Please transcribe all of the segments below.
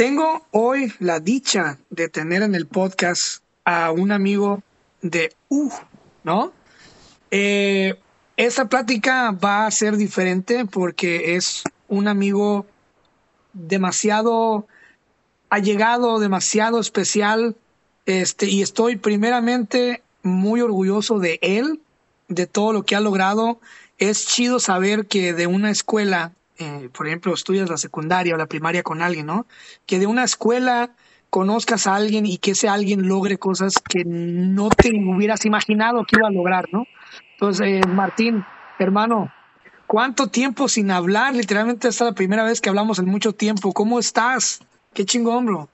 Tengo hoy la dicha de tener en el podcast a un amigo de U, ¿no? Eh, esta plática va a ser diferente porque es un amigo demasiado allegado, demasiado especial, este, y estoy primeramente muy orgulloso de él, de todo lo que ha logrado. Es chido saber que de una escuela eh, por ejemplo, estudias la secundaria o la primaria con alguien, ¿no? Que de una escuela conozcas a alguien y que ese alguien logre cosas que no te hubieras imaginado que iba a lograr, ¿no? Entonces, eh, Martín, hermano, ¿cuánto tiempo sin hablar? Literalmente esta es la primera vez que hablamos en mucho tiempo. ¿Cómo estás? Qué chingón, bro.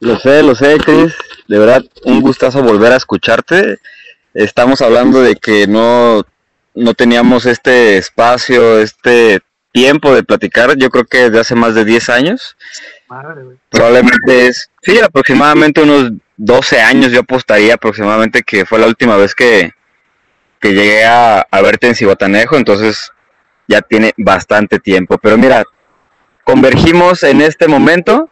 Lo sé, lo sé, Chris. De verdad, un gustazo volver a escucharte. Estamos hablando de que no no teníamos este espacio, este tiempo de platicar, yo creo que desde hace más de 10 años. Probablemente es, sí, aproximadamente unos 12 años yo apostaría aproximadamente que fue la última vez que, que llegué a, a verte en Cibotanejo, entonces ya tiene bastante tiempo. Pero mira, convergimos en este momento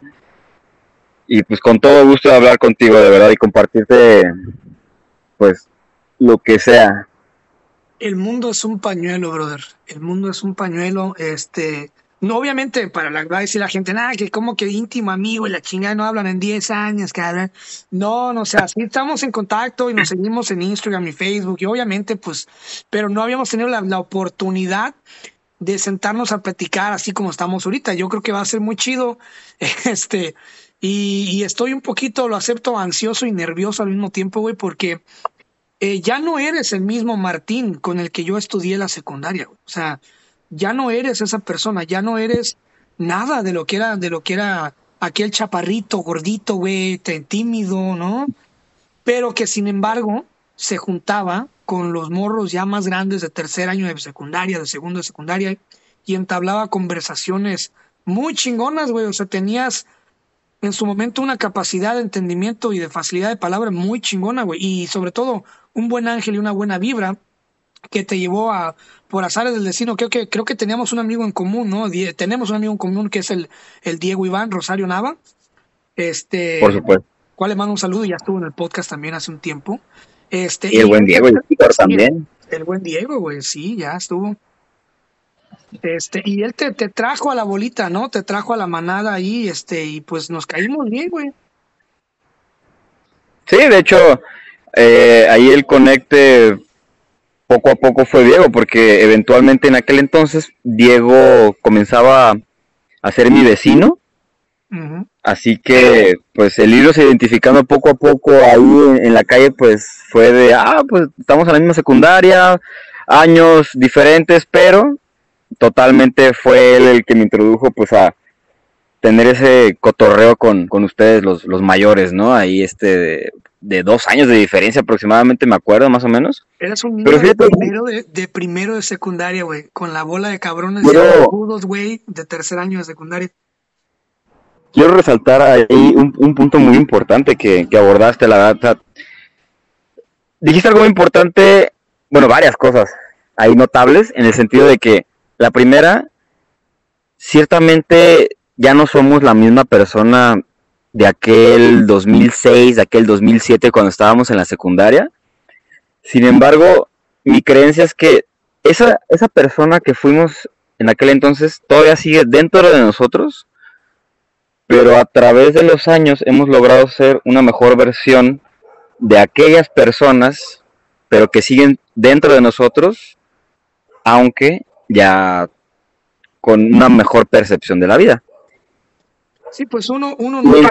y pues con todo gusto de hablar contigo, de verdad, y compartirte pues lo que sea el mundo es un pañuelo, brother. El mundo es un pañuelo. Este, no, obviamente, para la, va a decir la gente, nada, que como que íntimo amigo y la chingada no hablan en 10 años, cabrón. No, no, o sea, sí estamos en contacto y nos seguimos en Instagram y Facebook, y obviamente, pues, pero no habíamos tenido la, oportunidad de sentarnos a platicar así como estamos ahorita. Yo creo que va a ser muy chido. Este, y estoy un poquito, lo acepto, ansioso y nervioso al mismo tiempo, güey, porque eh, ya no eres el mismo Martín con el que yo estudié la secundaria. O sea, ya no eres esa persona, ya no eres nada de lo que era, de lo que era aquel chaparrito, gordito, güey, tímido, ¿no? Pero que sin embargo se juntaba con los morros ya más grandes de tercer año de secundaria, de segundo de secundaria, y entablaba conversaciones muy chingonas, güey. O sea, tenías en su momento una capacidad de entendimiento y de facilidad de palabra muy chingona, güey. Y sobre todo, un buen ángel y una buena vibra que te llevó a, por azares del destino, creo que, creo que teníamos un amigo en común, ¿no? tenemos un amigo en común que es el, el Diego Iván Rosario Nava. Este, por supuesto. Cual le mando un saludo y ya estuvo en el podcast también hace un tiempo. Este, y el buen Diego, el también. El buen Diego, güey, sí, ya estuvo. Este, y él te, te trajo a la bolita, ¿no? Te trajo a la manada ahí, este, y pues nos caímos bien, güey. Sí, de hecho, eh, ahí el conecte poco a poco fue Diego, porque eventualmente en aquel entonces Diego comenzaba a ser mi vecino. Así que, pues el irnos identificando poco a poco ahí en, la calle, pues fue de, ah, pues estamos en la misma secundaria, años diferentes, pero totalmente fue él el que me introdujo, pues a tener ese cotorreo con, con ustedes, los, los mayores, ¿no? Ahí este, de dos años de diferencia aproximadamente, me acuerdo más o menos. Eras un niño de, primero de, primero de secundaria, güey, con la bola de cabrones de güey, de tercer año de secundaria. Quiero resaltar ahí un, punto muy importante que, abordaste, la verdad. dijiste algo muy importante, bueno, varias cosas ahí notables, en el sentido de que la primera, ciertamente ya no somos la misma persona de aquel 2006, de aquel 2007 cuando estábamos en la secundaria. Sin embargo, mi creencia es que esa, esa persona que fuimos en aquel entonces todavía sigue dentro de nosotros, pero a través de los años hemos logrado ser una mejor versión de aquellas personas, pero que siguen dentro de nosotros, aunque ya con una mejor percepción de la vida. Sí, pues uno, uno, nunca,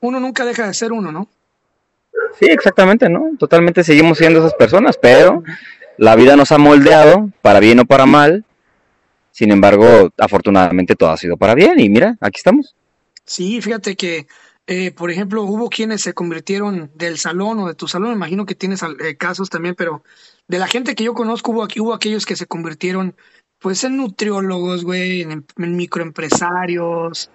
uno, nunca deja de ser uno, ¿no? Sí, exactamente, ¿no? Totalmente seguimos siendo esas personas, pero la vida nos ha moldeado, para bien o para mal. Sin embargo, afortunadamente todo ha sido para bien y mira, aquí estamos. Sí, fíjate que, eh, por ejemplo, hubo quienes se convirtieron del salón o de tu salón, imagino que tienes eh, casos también, pero de la gente que yo conozco hubo, hubo aquellos que se convirtieron pues en nutriólogos, güey, en microempresarios,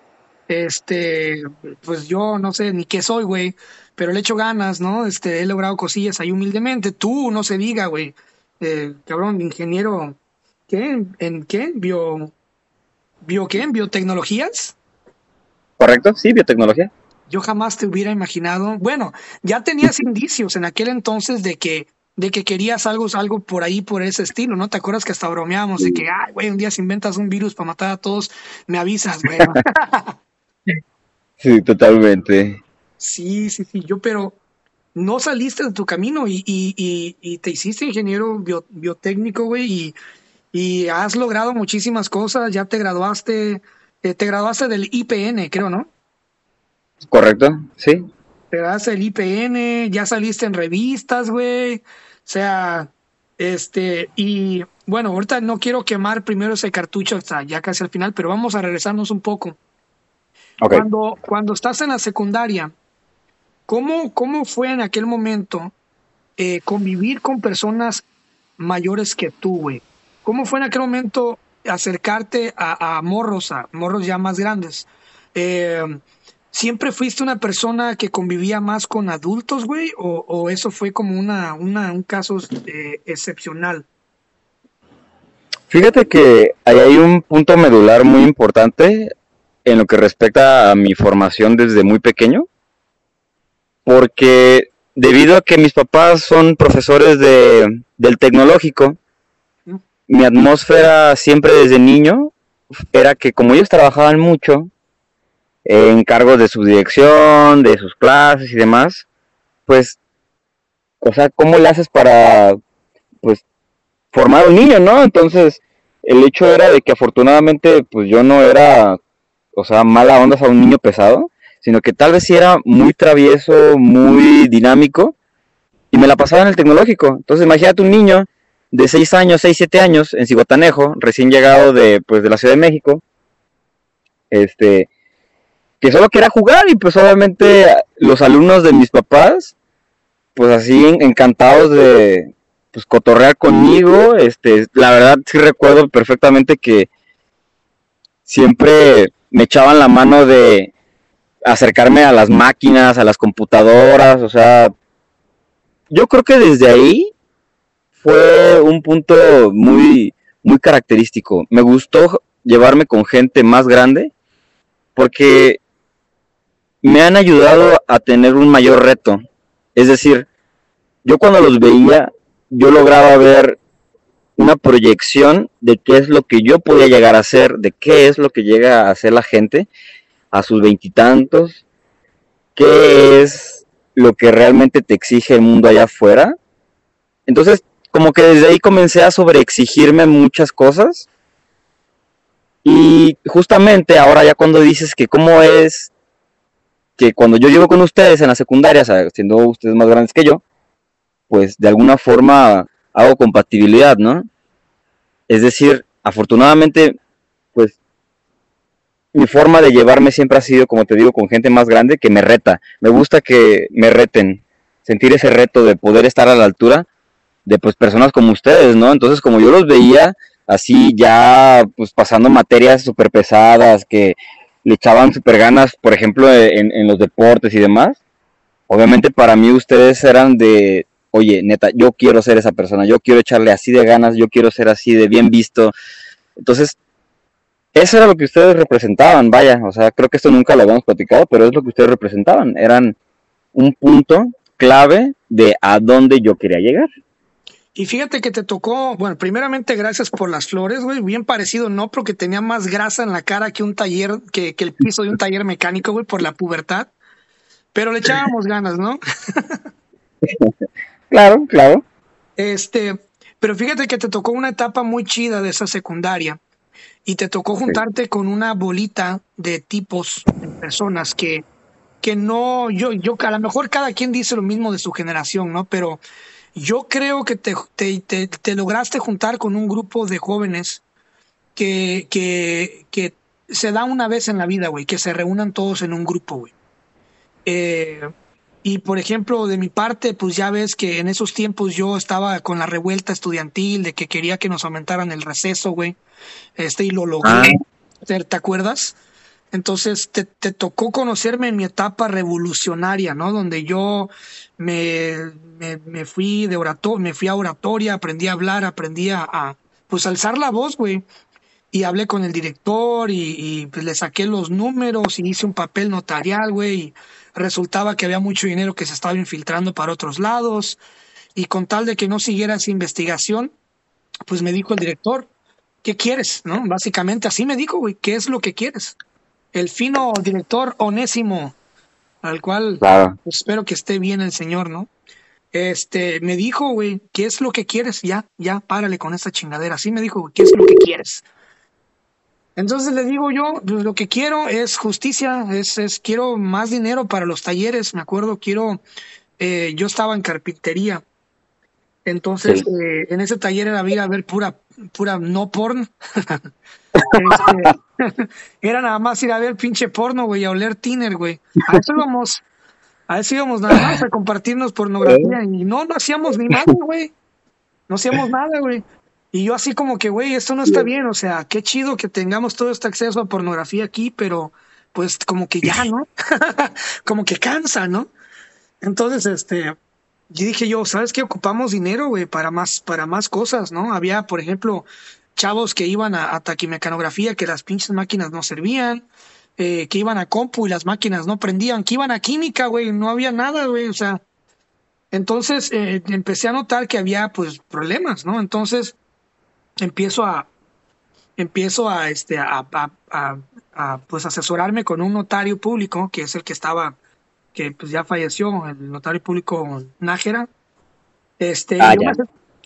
este, pues yo no sé ni qué soy, güey, pero le echo ganas, ¿no? Este, he logrado cosillas ahí humildemente. Tú, no se diga, güey. Eh, cabrón, ingeniero, ¿qué? ¿En qué? ¿Bio, bio qué? ¿En biotecnologías? ¿Correcto? Sí, biotecnología. Yo jamás te hubiera imaginado. Bueno, ya tenías indicios en aquel entonces de que de que querías algo, algo por ahí, por ese estilo, ¿no? ¿Te acuerdas que hasta bromeábamos de que, ay, güey, un día si inventas un virus para matar a todos, me avisas, güey. sí, totalmente. Sí, sí, sí, yo, pero no saliste de tu camino y, y, y, te hiciste ingeniero biotécnico, güey, y, y has logrado muchísimas cosas, ya te graduaste, eh, te graduaste del IPN, creo, ¿no? Correcto, sí. Te das el IPN, ya saliste en revistas, güey. O sea, este, y bueno, ahorita no quiero quemar primero ese cartucho hasta ya casi al final, pero vamos a regresarnos un poco. Cuando, cuando estás en la secundaria, ¿cómo, cómo fue en aquel momento eh, convivir con personas mayores que tú, güey? ¿Cómo fue en aquel momento acercarte a, a morros, a morros ya más grandes? Eh, ¿Siempre fuiste una persona que convivía más con adultos, güey? ¿O, eso fue como una, un caso eh, excepcional? Fíjate que ahí hay un punto medular muy importante en lo que respecta a mi formación desde muy pequeño, porque debido a que mis papás son profesores de, del tecnológico, mi atmósfera siempre desde niño era que como ellos trabajaban mucho, en cargos de su dirección, de sus clases y demás, pues, o sea, ¿cómo le haces para, pues, formar un niño, no? Entonces, el hecho era de que afortunadamente, pues yo no era, o sea, mala onda a un niño pesado, sino que tal vez sí era muy travieso, muy dinámico, y me la pasaba en el tecnológico. Entonces, imagínate un niño de 6 años, 6, 7 años, en Cigotanejo, recién llegado de, pues, de la Ciudad de México, este, que solo quería jugar y pues obviamente los alumnos de mis papás, pues así encantados de pues cotorrear conmigo, este, la verdad sí recuerdo perfectamente que siempre me echaban la mano de acercarme a las máquinas, a las computadoras, o sea, yo creo que desde ahí fue un punto muy muy característico. Me gustó llevarme con gente más grande porque me han ayudado a tener un mayor reto. Es decir, yo cuando los veía, yo lograba ver una proyección de qué es lo que yo podía llegar a hacer, de qué es lo que llega a hacer la gente a sus veintitantos, qué es lo que realmente te exige el mundo allá afuera. Entonces, como que desde ahí comencé a sobreexigirme muchas cosas. Y justamente ahora ya cuando dices que cómo es que cuando yo llego con ustedes en la secundaria, siendo ustedes más grandes que yo, pues de alguna forma hago compatibilidad, ¿no? Es decir, afortunadamente, pues mi forma de llevarme siempre ha sido, como te digo, con gente más grande que me reta. Me gusta que me reten, sentir ese reto de poder estar a la altura de pues personas como ustedes, ¿no? Entonces, como yo los veía así ya pues pasando materias súper pesadas que le echaban super ganas, por ejemplo, en, los deportes y demás. Obviamente para mí ustedes eran de, oye, neta, yo quiero ser esa persona, yo quiero echarle así de ganas, yo quiero ser así de bien visto. Entonces, eso era lo que ustedes representaban, vaya, o sea, creo que esto nunca lo habíamos platicado, pero es lo que ustedes representaban, eran un punto clave de a dónde yo quería llegar. Y fíjate que te tocó, bueno, primeramente gracias por las flores, güey, bien parecido, no, porque tenía más grasa en la cara que un taller, que, que el piso de un taller mecánico, güey, por la pubertad, pero le echábamos ganas, ¿no? claro, claro. Este, pero fíjate que te tocó una etapa muy chida de esa secundaria y te tocó juntarte con una bolita de tipos, de personas que, que no, yo, yo, a lo mejor cada quien dice lo mismo de su generación, ¿no? Pero yo creo que te, te, te, lograste juntar con un grupo de jóvenes que, que, que, se da una vez en la vida, güey, que se reúnan todos en un grupo, güey. Eh, y por ejemplo, de mi parte, pues ya ves que en esos tiempos yo estaba con la revuelta estudiantil de que quería que nos aumentaran el receso, güey. Este, y lo logré. Ah. ¿Te acuerdas? Entonces te, te, tocó conocerme en mi etapa revolucionaria, ¿no? Donde yo me, me, fui de oratoria, me fui a oratoria, aprendí a hablar, aprendí a, pues alzar la voz, güey. y hablé con el director y, pues le saqué los números y hice un papel notarial, güey, y resultaba que había mucho dinero que se estaba infiltrando para otros lados y con tal de que no siguiera esa investigación, pues me dijo el director, ¿qué quieres? ¿No? Básicamente así me dijo, güey, ¿qué es lo que quieres? El fino director onésimo, al cual pues, espero que esté bien el señor, ¿no? Este, me dijo, güey, ¿qué es lo que quieres? Ya, ya, párale con esta chingadera. Así me dijo, ¿qué es lo que quieres? Entonces le digo yo, pues lo que quiero es justicia, es, es quiero más dinero para los talleres, me acuerdo, quiero, eh, yo estaba en carpintería, entonces eh, en ese taller era ir a ver pura, pura no porno, este, era nada más ir a ver pinche porno, güey, a oler tiner, güey, a eso íbamos, a eso íbamos nada más a compartirnos pornografía y no, no hacíamos ni nada, güey, no hacíamos nada, güey. Y yo así como que, güey, esto no está bien, o sea, qué chido que tengamos todo este acceso a pornografía aquí, pero pues como que ya, ¿no? como que cansa, ¿no? Entonces, este, yo dije yo, ¿sabes qué? Ocupamos dinero, güey, para más, para más cosas, ¿no? Había, por ejemplo, chavos que iban a, taquimecanografía, que las pinches máquinas no servían, eh, que iban a compu y las máquinas no prendían, que iban a química, güey, no había nada, güey, o sea, entonces eh, empecé a notar que había, pues, problemas, ¿no? Entonces, empiezo a empiezo a este a, a, pues asesorarme con un notario público que es el que estaba que pues ya falleció el notario público Nájera. Este ah,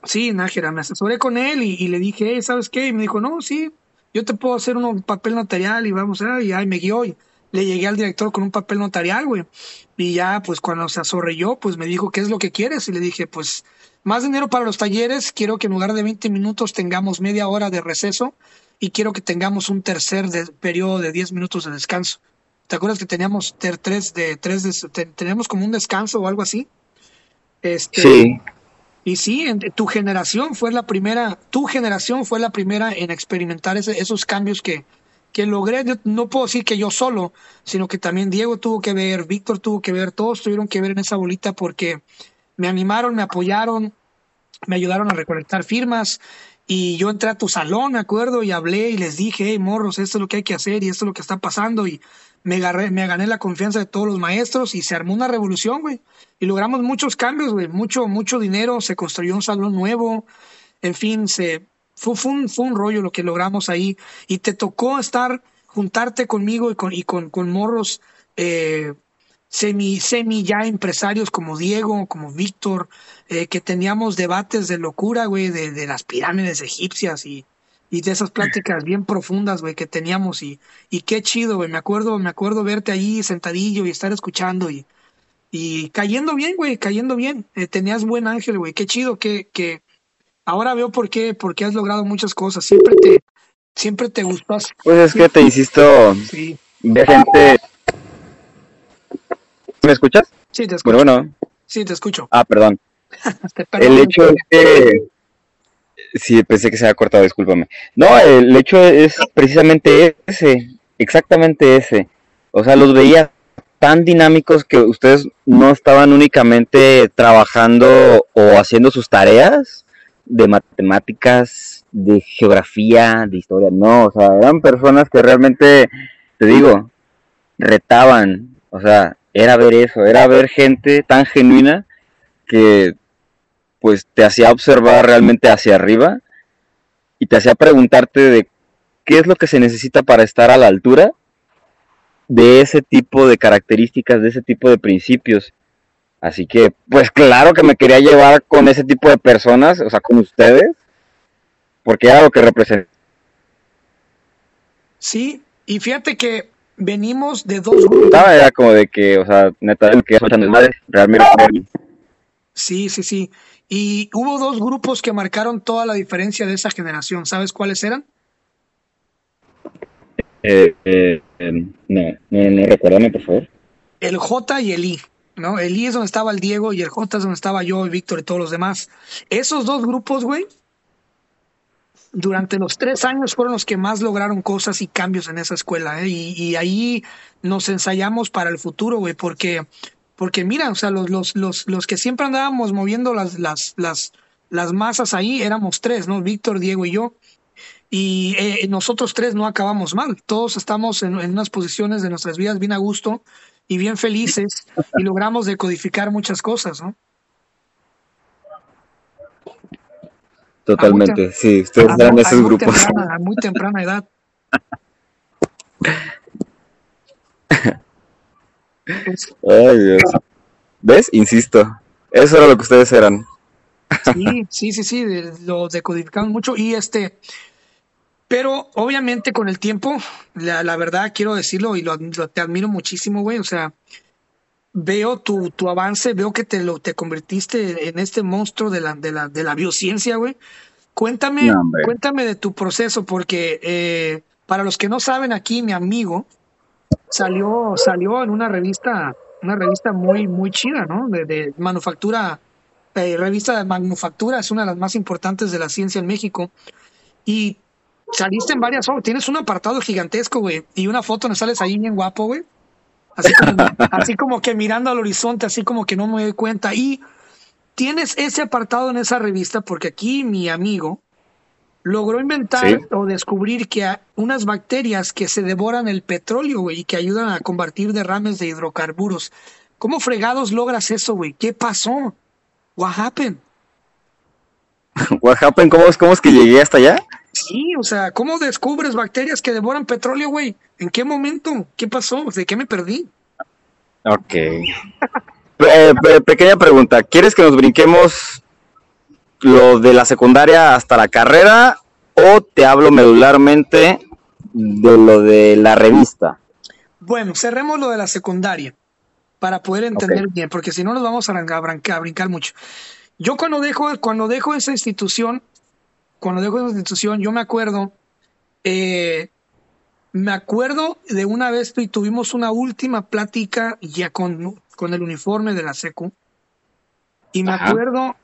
sí Nájera me asesoré con él y, le dije sabes qué y me dijo no sí yo te puedo hacer un papel notarial y vamos a y ahí me guió y le llegué al director con un papel notarial güey y ya pues cuando se yo pues me dijo qué es lo que quieres y le dije pues más dinero para los talleres, quiero que en lugar de 20 minutos tengamos media hora de receso y quiero que tengamos un tercer periodo de 10 minutos de descanso. ¿Te acuerdas que teníamos tres de tres teníamos como un descanso o algo así? Este, sí. Y sí, tu generación fue la primera, tu generación fue la primera en experimentar esos cambios que, que logré. no puedo decir que yo solo, sino que también Diego tuvo que ver, Víctor tuvo que ver, todos tuvieron que ver en esa bolita porque me animaron, me apoyaron, me ayudaron a recolectar firmas y yo entré a tu salón, me acuerdo, y hablé y les dije, hey, morros, esto es lo que hay que hacer y esto es lo que está pasando y me, me gané la confianza de todos los maestros y se armó una revolución, güey. Y logramos muchos cambios, güey, mucho, mucho dinero, se construyó un salón nuevo, en fin, se, fue, fue, un, fue un rollo lo que logramos ahí. Y te tocó estar, juntarte conmigo y con, y con, con morros eh, semi, semi ya empresarios como Diego, como Víctor, eh, que teníamos debates de locura, güey, de, las pirámides egipcias y, y de esas pláticas bien profundas, güey, que teníamos y, y qué chido, güey, me acuerdo, me acuerdo verte ahí sentadillo y estar escuchando y, y cayendo bien, güey, cayendo bien, eh, tenías buen ángel, güey, qué chido que, que ahora veo por qué, por qué has logrado muchas cosas, siempre te, siempre te gustas. Pues es que te insisto, sí. de gente ¿Me escuchas? Sí, te escucho. Bueno, bueno. Sí, te escucho. Ah, perdón. el hecho es que... Sí, pensé que se había cortado, discúlpame. No, el hecho es precisamente ese, exactamente ese. O sea, los veía tan dinámicos que ustedes no estaban únicamente trabajando o haciendo sus tareas de matemáticas, de geografía, de historia, no, o sea, eran personas que realmente, te digo, retaban, o sea, era ver eso, era ver gente tan genuina que pues te hacía observar realmente hacia arriba y te hacía preguntarte de qué es lo que se necesita para estar a la altura de ese tipo de características, de ese tipo de principios. Así que, pues claro que me quería llevar con ese tipo de personas, o sea, con ustedes, porque era lo que representa. Sí, y fíjate que venimos de dos grupos. era como de que, o sea, neta, el que madre, realmente. Sí, sí, sí. Y hubo dos grupos que marcaron toda la diferencia de esa generación. ¿Sabes cuáles eran? Eh, eh, no, no, no, recuérdame, por favor. El J y el I. ¿no? El I es donde estaba el Diego y el J es donde estaba yo, el Víctor y todos los demás. Esos dos grupos, güey, durante los tres años fueron los que más lograron cosas y cambios en esa escuela, ¿eh? y, ahí nos ensayamos para el futuro, güey, porque, porque mira, o sea, los, los, los, los que siempre andábamos moviendo las, las, las, las masas ahí éramos tres, ¿no? Víctor, Diego y yo. y eh, nosotros tres no acabamos mal. Todos estamos en, unas posiciones de nuestras vidas bien a gusto y bien felices y logramos decodificar muchas cosas, ¿no? Totalmente, sí, ustedes eran esos grupos. a muy temprana edad. Ay, Dios. ¿Ves? Insisto, eso era lo que ustedes eran. Sí, sí, sí, sí, lo decodificaron mucho y este, pero obviamente con el tiempo, la, verdad quiero decirlo y lo, te admiro muchísimo, güey, o sea, veo tu, tu avance, veo que te lo te convertiste en este monstruo de la, de la, de la biociencia, güey. Cuéntame, cuéntame de tu proceso, porque eh, para los que no saben aquí, mi amigo salió, salió en una revista, una revista muy, muy chida, ¿no? De, manufactura, eh, revista de manufactura, es una de las más importantes de la ciencia en México. Y saliste en varias tienes un apartado gigantesco, güey, y una foto donde sales ahí bien guapo, güey. Así como, así como que mirando al horizonte, así como que no me doy cuenta. Y tienes ese apartado en esa revista porque aquí mi amigo logró inventar o descubrir que hay unas bacterias que se devoran el petróleo, güey, y que ayudan a combatir derrames de hidrocarburos. ¿Cómo fregados logras eso, güey? ¿Qué pasó? What happened? What happened? ¿Cómo, ¿Cómo es que llegué hasta allá? Sí, o sea, ¿cómo descubres bacterias que devoran petróleo, güey? ¿En qué momento? ¿Qué pasó? ¿De qué me perdí? Ok. Eh, pequeña pregunta, ¿quieres que nos brinquemos lo de la secundaria hasta la carrera o te hablo medularmente de lo de la revista? Bueno, cerremos lo de la secundaria para poder entender bien, porque si no nos vamos a, a, brincar mucho. Yo cuando dejo, cuando dejo esa institución, cuando dejo esa institución, yo me acuerdo, eh, me acuerdo de una vez y tuvimos una última plática ya con, con el uniforme de la SECU. Y me acuerdo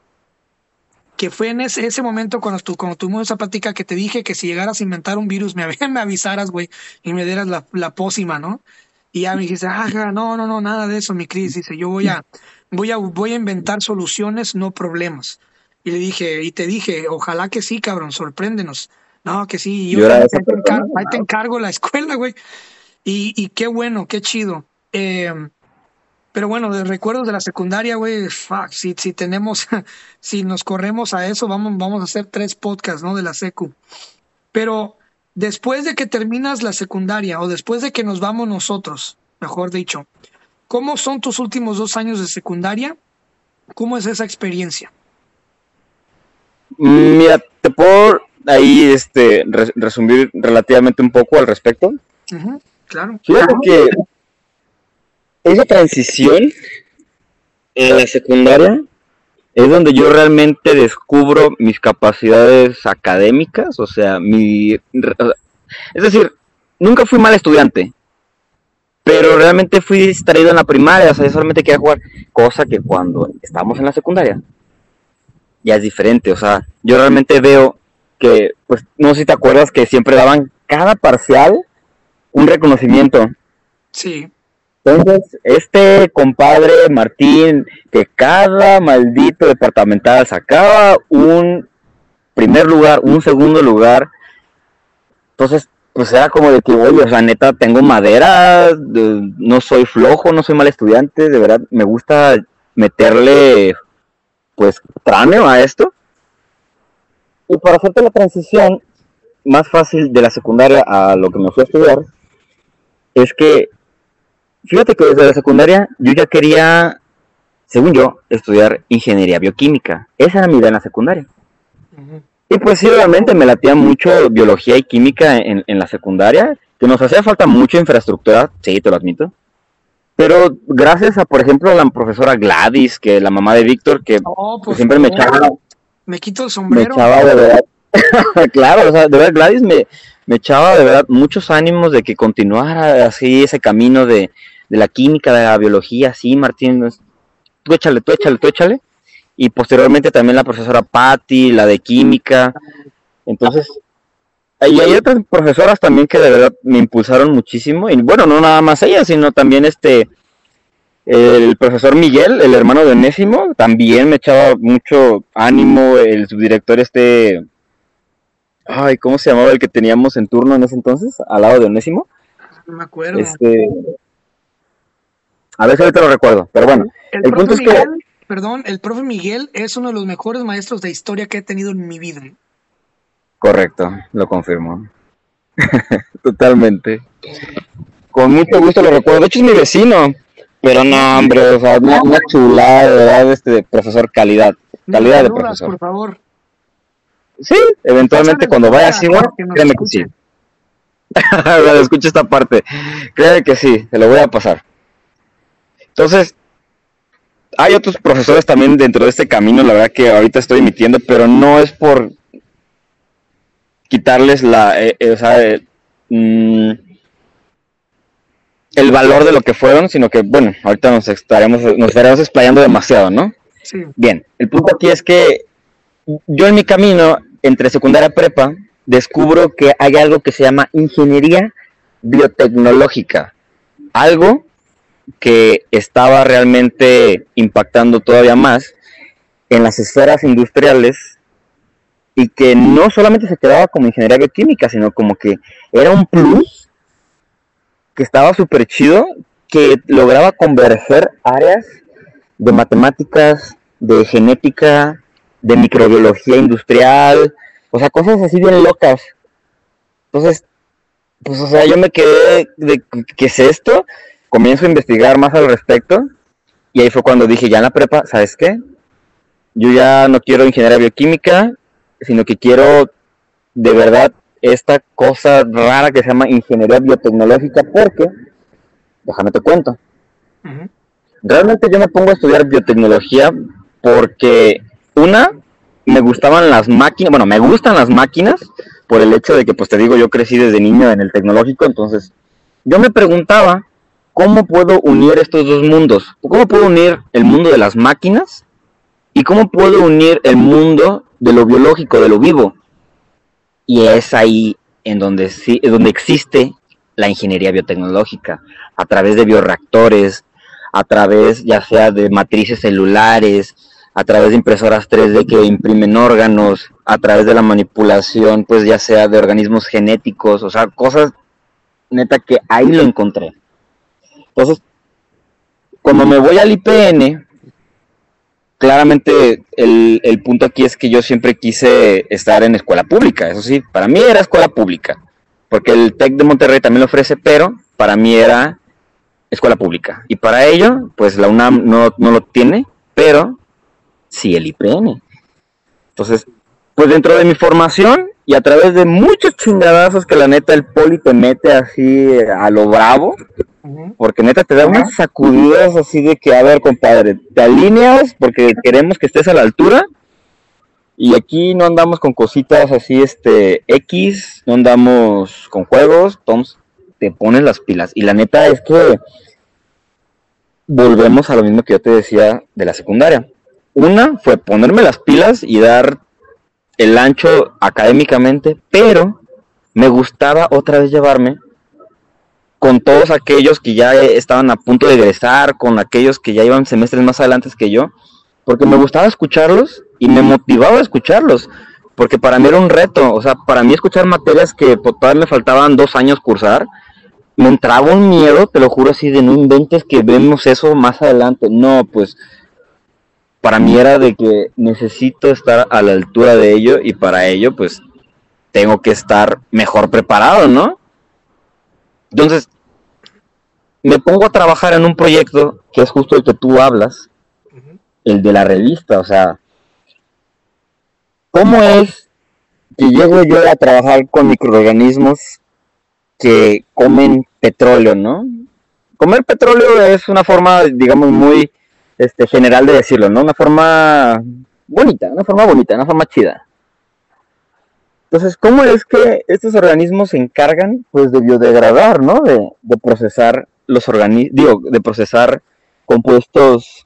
que fue en ese, ese momento cuando, tu, cuando tuvimos esa plática que te dije que si llegaras a inventar un virus me, me avisaras, güey, y me dieras la, la pócima, ¿no? Y ya me dijiste, ah, no, no, no, nada de eso, mi Cris. Dice, yo voy a, voy a, voy a inventar soluciones, no problemas. Y le dije, y te dije, ojalá que sí, cabrón, sorpréndenos. No, que sí, yo, ahí, te encargo, ahí, te encargo, la escuela, güey. Y, y qué bueno, qué chido. Eh, pero bueno, de recuerdos de la secundaria, güey, fuck, si, si tenemos, si nos corremos a eso, vamos, vamos a hacer tres podcasts, ¿no? De la secu. Pero después de que terminas la secundaria o después de que nos vamos nosotros, mejor dicho, ¿cómo son tus últimos dos años de secundaria? ¿Cómo es esa experiencia? Mm, mira, te puedo ahí este, resumir relativamente un poco al respecto. claro. Fíjate que esa transición en la secundaria es donde yo realmente descubro mis capacidades académicas, o sea, mi... Es decir, nunca fui mal estudiante, pero realmente fui distraído en la primaria, o sea, yo solamente quería jugar, cosa que cuando estamos en la secundaria ya es diferente, o sea, yo realmente veo que, pues, no sé si te acuerdas que siempre daban cada parcial un reconocimiento. Sí. Entonces, este compadre Martín, que cada maldito departamental sacaba un primer lugar, un segundo lugar, entonces, pues era como de que, oye, sea, neta, tengo madera, no soy flojo, no soy mal estudiante, de verdad, me gusta meterle, pues, cráneo a esto. Y para hacerte la transición más fácil de la secundaria a lo que me fui a estudiar, es que Fíjate que desde la secundaria yo ya quería, según yo, estudiar ingeniería bioquímica. Esa era mi idea en la secundaria. Y pues sí, realmente me latía mucho biología y química en, la secundaria, que nos hacía falta mucha infraestructura, sí, te lo admito. Pero gracias a, por ejemplo, a la profesora Gladys, que la mamá de Víctor, que pues, siempre me echaba... Me quito el sombrero. Me echaba de verdad. claro, o sea, de verdad Gladys me, me echaba de verdad muchos ánimos de que continuara así ese camino de, de la química, de la biología, sí, Martín, tú échale, tú échale, tú échale. Y posteriormente también la profesora Patti, la de química. Entonces, y hay otras profesoras también que de verdad me impulsaron muchísimo. Y bueno, no nada más ella, sino también este, el profesor Miguel, el hermano de Onésimo, también me echaba mucho ánimo. El subdirector este, Ay, ¿cómo se llamaba el que teníamos en turno en ese entonces? Al lado de Onésimo. No me acuerdo. Este. A ver si ahorita lo recuerdo, pero bueno. El, punto es que. Perdón, el profe Miguel es uno de los mejores maestros de historia que he tenido en mi vida. Correcto, lo confirmo. Totalmente. Con mucho gusto lo recuerdo. De hecho es mi vecino. Pero no, hombre, o sea, una, chulada, de verdad, este profesor calidad. Calidad de profesor. por favor. Sí, eventualmente cuando vaya así, créeme que sí. escucha esta parte. Créeme que sí, te lo voy a pasar. Entonces, hay otros profesores también dentro de este camino, la verdad que ahorita estoy emitiendo, pero no es por quitarles la, eh, eh, o sea, eh, mm, el valor de lo que fueron, sino que, bueno, ahorita nos estaremos, nos estaremos explayando demasiado, ¿no? Sí. Bien, el punto aquí es que yo en mi camino entre secundaria y prepa descubro que hay algo que se llama ingeniería biotecnológica, algo que estaba realmente impactando todavía más en las esferas industriales y que no solamente se quedaba como ingeniería bioquímica, sino como que era un plus que estaba súper chido, que lograba converger áreas de matemáticas, de genética, de microbiología industrial, o sea, cosas así bien locas. Entonces, pues, o sea, yo me quedé de, ¿qué es esto? Comienzo a investigar más al respecto, y ahí fue cuando dije, ya en la prepa, ¿sabes qué? Yo ya no quiero ingeniería bioquímica, sino que quiero de verdad esta cosa rara que se llama ingeniería biotecnológica, porque, déjame te cuento, realmente yo me pongo a estudiar biotecnología porque, una, me gustaban las máquinas, bueno, me gustan las máquinas, por el hecho de que, pues te digo, yo crecí desde niño en el tecnológico, entonces yo me preguntaba, ¿cómo puedo unir estos dos mundos? ¿Cómo puedo unir el mundo de las máquinas y cómo puedo unir el mundo de lo biológico, de lo vivo. Y es ahí en donde, sí, donde existe la ingeniería biotecnológica, a través de bioreactores, a través ya sea de matrices celulares, a través de impresoras 3D que imprimen órganos, a través de la manipulación, pues ya sea de organismos genéticos, o sea, cosas neta que ahí lo encontré. Entonces, como me voy al IPN, claramente el, punto aquí es que yo siempre quise estar en escuela pública, eso sí, para mí era escuela pública, porque el TEC de Monterrey también lo ofrece, pero para mí era escuela pública. Y para ello, pues la UNAM no, no lo tiene, pero sí el IPN. Entonces, pues dentro de mi formación y a través de muchos chingadazos que la neta el poli te mete así a lo bravo, porque neta te da unas sacudidas así de que, a ver, compadre, te alineas porque queremos que estés a la altura. Y aquí no andamos con cositas así, este, X, no andamos con juegos, entonces te pones las pilas. Y la neta es que volvemos a lo mismo que yo te decía de la secundaria. Una fue ponerme las pilas y dar el ancho académicamente, pero me gustaba otra vez llevarme con todos aquellos que ya estaban a punto de egresar, con aquellos que ya iban semestres más adelante que yo, porque me gustaba escucharlos y me motivaba a escucharlos, porque para mí era un reto, o sea, para mí escuchar materias que todavía me faltaban dos años cursar, me entraba un miedo, te lo juro así, de no inventes que vemos eso más adelante, no, pues para mí era de que necesito estar a la altura de ello y para ello pues tengo que estar mejor preparado, ¿no? Entonces, me pongo a trabajar en un proyecto que es justo el que tú hablas, el de la revista, o sea, ¿cómo es que llego yo a trabajar con microorganismos que comen petróleo, ¿no? Comer petróleo es una forma, digamos, muy este, general de decirlo, ¿no? Una forma bonita, una forma bonita, una forma chida. Entonces, ¿cómo es que estos organismos se encargan, pues, de biodegradar, ¿no? De, procesar los organismos, digo, de procesar compuestos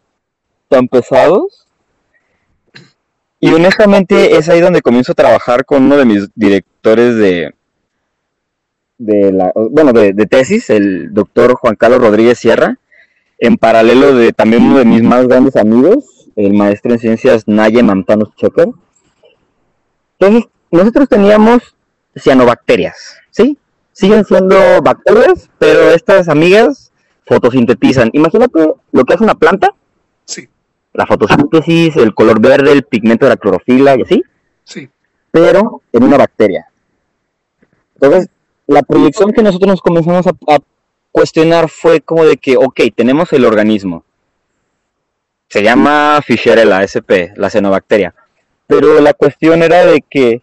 tan pesados. Y honestamente es ahí donde comienzo a trabajar con uno de mis directores de, de bueno, de, tesis, el doctor Juan Carlos Rodríguez Sierra, en paralelo de también uno de mis más grandes amigos, el maestro en ciencias Naye Mantanos Checker. Entonces, nosotros teníamos cianobacterias, ¿sí? Siguen siendo bacterias, pero estas amigas fotosintetizan. Imagínate lo que hace una planta. Sí. La fotosíntesis, el color verde, el pigmento de la clorofila y así. Sí. Pero en una bacteria. Entonces, la proyección que nosotros nos comenzamos a, a cuestionar fue como de que, ok, tenemos el organismo. Se llama Fischerella SP, la cianobacteria. Pero la cuestión era de que,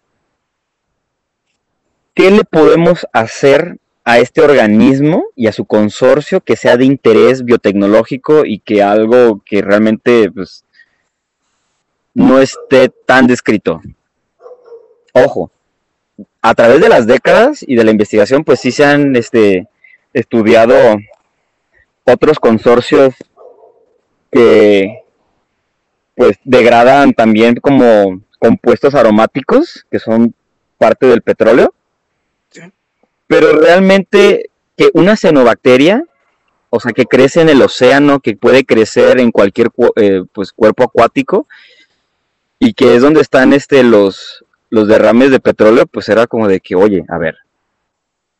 ¿qué le podemos hacer a este organismo y a su consorcio que sea de interés biotecnológico y que algo que realmente pues, no esté tan descrito? Ojo, a través de las décadas y de la investigación, pues sí se han este, estudiado otros consorcios que pues degradan también como compuestos aromáticos que son parte del petróleo. Pero realmente que una cianobacteria, o sea, que crece en el océano, que puede crecer en cualquier eh, pues, cuerpo acuático, y que es donde están este, los, los derrames de petróleo, pues era como de que, oye, a ver,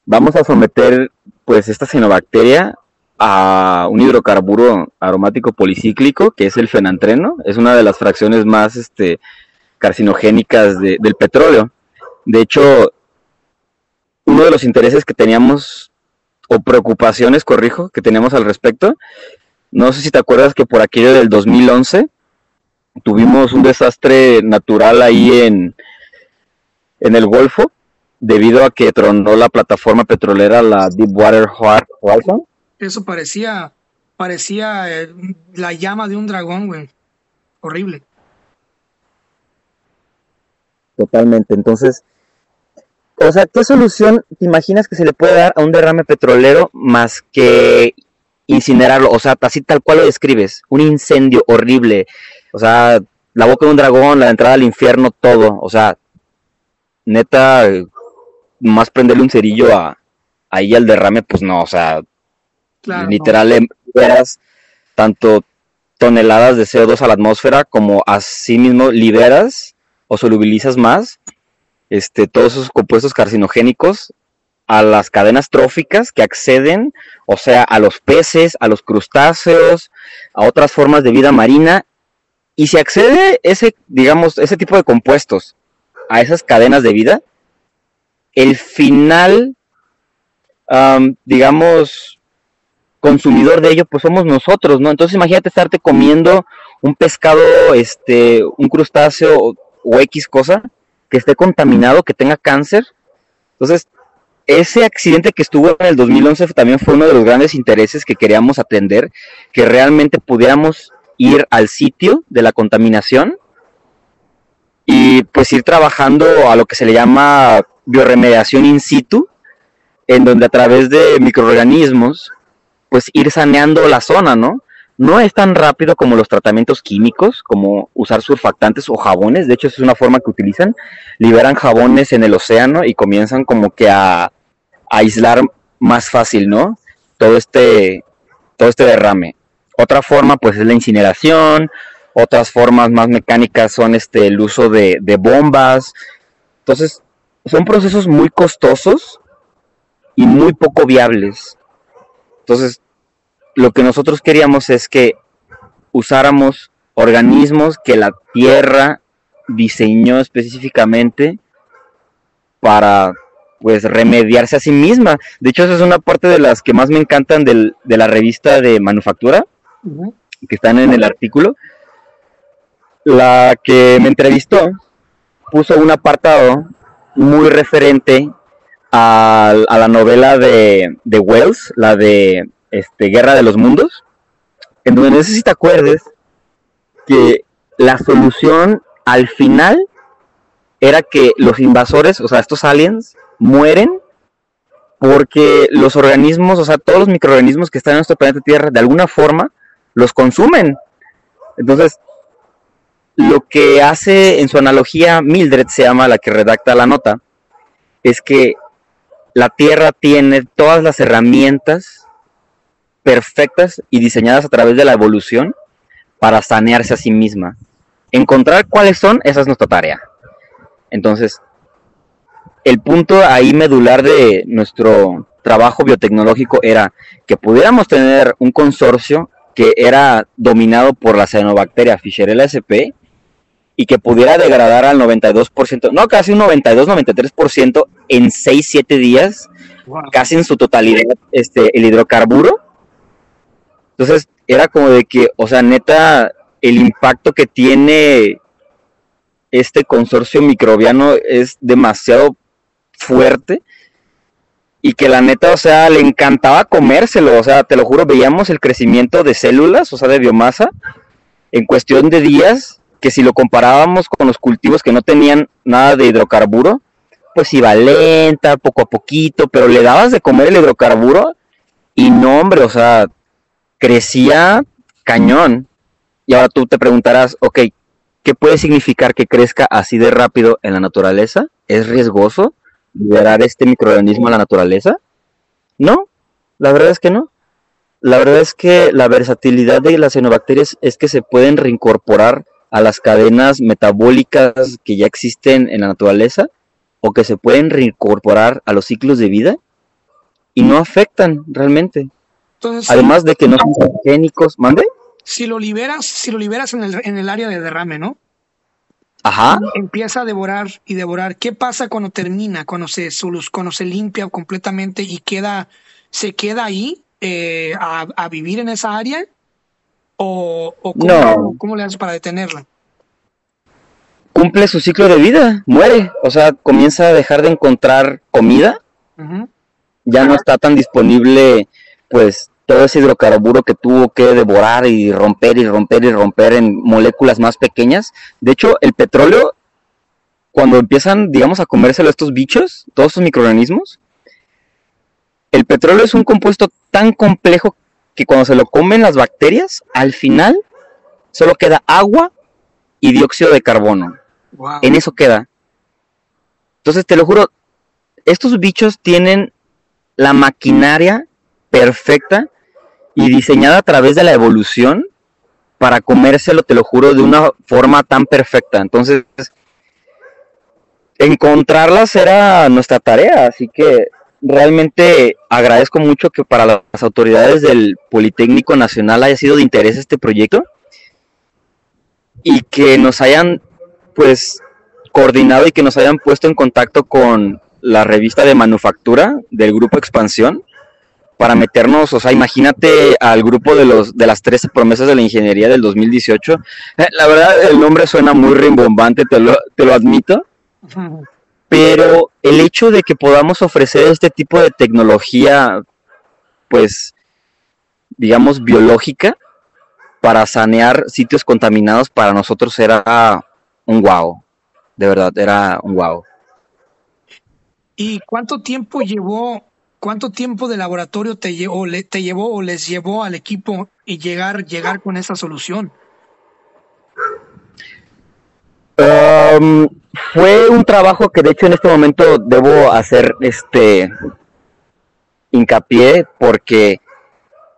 vamos a someter pues esta cianobacteria a un hidrocarburo aromático policíclico, que es el fenantreno, es una de las fracciones más este, carcinogénicas del petróleo. De hecho, uno de los intereses que teníamos, o preocupaciones, corrijo, que teníamos al respecto, no sé si te acuerdas que por aquello del 2011 tuvimos un desastre natural ahí en, en el Golfo, debido a que tronó la plataforma petrolera, la Deepwater Horizon. Eso parecía, parecía eh, la llama de un dragón, güey. Horrible. Totalmente. Entonces, o sea, ¿qué solución te imaginas que se le puede dar a un derrame petrolero más que incinerarlo? O sea, así tal cual lo describes. Un incendio horrible. O sea, la boca de un dragón, la entrada al infierno, todo. O sea, neta, más prenderle un cerillo a, ahí al derrame, pues no, o sea, literal liberas tanto toneladas de CO2 a la atmósfera como así mismo liberas o solubilizas más este, todos esos compuestos carcinogénicos a las cadenas tróficas que acceden, o sea, a los peces, a los crustáceos, a otras formas de vida marina, y si accede ese, digamos, ese tipo de compuestos a esas cadenas de vida, el final, digamos, consumidor de ello, pues somos nosotros, ¿no? Entonces imagínate estarte comiendo un pescado, este, un crustáceo o, X cosa que esté contaminado, que tenga cáncer. Entonces, ese accidente que estuvo en el 2011 también fue uno de los grandes intereses que queríamos atender, que realmente pudiéramos ir al sitio de la contaminación y pues ir trabajando a lo que se le llama bioremediación in situ, en donde a través de microorganismos, pues ir saneando la zona, ¿no? No es tan rápido como los tratamientos químicos, como usar surfactantes o jabones, de hecho es una forma que utilizan, liberan jabones en el océano y comienzan como que a, a aislar más fácil, ¿no? Todo este, todo este derrame. Otra forma pues es la incineración, otras formas más mecánicas son este, el uso de, de bombas. Entonces, son procesos muy costosos y muy poco viables. Entonces, lo que nosotros queríamos es que usáramos organismos que la Tierra diseñó específicamente para pues remediarse a sí misma. De hecho, esa es una parte de las que más me encantan de la revista de manufactura, que están en el artículo. La que me entrevistó puso un apartado muy referente a, la novela de, Wells, la de este, Guerra de los Mundos, en donde no sé si te acuerdes que la solución al final era que los invasores, o sea, estos aliens, mueren porque los organismos, o sea, todos los microorganismos que están en nuestro planeta Tierra, de alguna forma, los consumen. Entonces, lo que hace en su analogía Mildred, se llama la que redacta la nota, es que la Tierra tiene todas las herramientas perfectas y diseñadas a través de la evolución para sanearse a sí misma. Encontrar cuáles son, esa es nuestra tarea. Entonces, el punto ahí medular de nuestro trabajo biotecnológico era que pudiéramos tener un consorcio que era dominado por la cianobacteria Fisherella sp y que pudiera degradar al 92%, no, casi un 92-93% en 6-7 días, casi en su totalidad, este, el hidrocarburo. Entonces, era como de que, o sea, neta, el impacto que tiene este consorcio microbiano es demasiado fuerte y que la neta, o sea, le encantaba comérselo, o sea, te lo juro, veíamos el crecimiento de células, o sea, de biomasa, en cuestión de días, que si lo comparábamos con los cultivos que no tenían nada de hidrocarburo, pues iba lenta, poco a poquito, pero le dabas de comer el hidrocarburo y no, hombre, o sea, crecía cañón. Y ahora tú te preguntarás, ok, ¿qué puede significar que crezca así de rápido en la naturaleza? ¿Es riesgoso? liberar este microorganismo a la naturaleza? No, la verdad es que no. La verdad es que la versatilidad de las cianobacterias es que se pueden reincorporar a las cadenas metabólicas que ya existen en la naturaleza o que se pueden reincorporar a los ciclos de vida y no afectan realmente. Además de que no son génicos, ¿mande? Si lo liberas, si lo liberas en el, en el área de derrame, ¿no? Ajá. Empieza a devorar y devorar. ¿Qué pasa cuando termina, cuando se, cuando se limpia completamente y queda, se queda ahí eh, a, vivir en esa área? ¿O, cómo, le haces para detenerla? Cumple su ciclo de vida, muere. O sea, comienza a dejar de encontrar comida. Ya no está tan disponible, pues, todo ese hidrocarburo que tuvo que devorar y romper y romper y romper en moléculas más pequeñas. De hecho, el petróleo, cuando empiezan, digamos, a comérselo estos bichos, todos estos microorganismos, el petróleo es un compuesto tan complejo que cuando se lo comen las bacterias, al final solo queda agua y dióxido de carbono. En eso queda. Entonces, te lo juro, estos bichos tienen la maquinaria perfecta y diseñada a través de la evolución para comérselo, te lo juro, de una forma tan perfecta. Entonces, encontrarlas era nuestra tarea, así que realmente agradezco mucho que para las autoridades del Politécnico Nacional haya sido de interés este proyecto y que nos hayan pues coordinado y que nos hayan puesto en contacto con la revista de manufactura del grupo Expansión para meternos, o sea, imagínate al grupo de los de las 13 promesas de la ingeniería del 2018. Eh, la verdad, el nombre suena muy rimbombante, te lo, te lo admito. Pero el hecho de que podamos ofrecer este tipo de tecnología, pues, digamos, biológica, para sanear sitios contaminados, para nosotros era un wow. De verdad, era un wow. ¿Y cuánto tiempo llevó ¿Cuánto tiempo de laboratorio te llevó, te llevó o les llevó al equipo y llegar, llegar con esa solución? Um, fue un trabajo que de hecho en este momento debo hacer este hincapié porque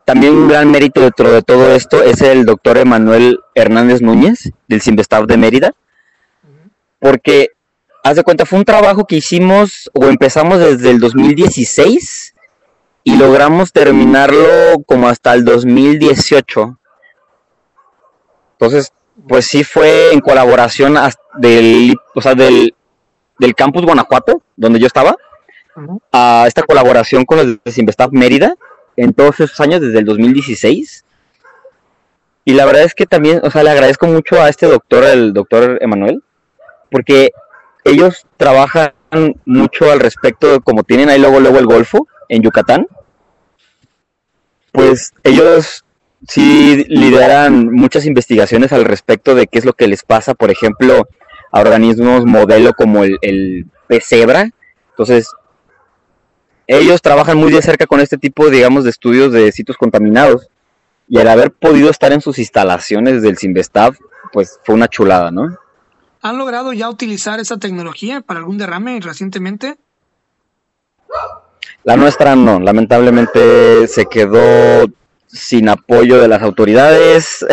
también un gran mérito dentro de todo esto es el doctor Emanuel Hernández Núñez del Simvestav de Mérida porque haz de cuenta, fue un trabajo que hicimos o empezamos desde el 2016 y logramos terminarlo como hasta el 2018. Entonces, pues sí fue en colaboración del, o sea, del, campus Guanajuato, donde yo estaba, a esta colaboración con los de Simvestav Mérida en todos esos años, desde el 2016. Y la verdad es que también, o sea, le agradezco mucho a este doctor, el doctor Emanuel, porque ellos trabajan mucho al respecto, como tienen ahí luego, luego el Golfo en Yucatán, pues ellos sí lideran muchas investigaciones al respecto de qué es lo que les pasa, por ejemplo, a organismos modelo como el, el pesebra. Entonces, ellos trabajan muy de cerca con este tipo, digamos, de estudios de sitios contaminados. Y al haber podido estar en sus instalaciones del Sinvestav, pues fue una chulada, ¿no? ¿Han logrado ya utilizar esa tecnología para algún derrame recientemente? La nuestra no, lamentablemente se quedó sin apoyo de las autoridades.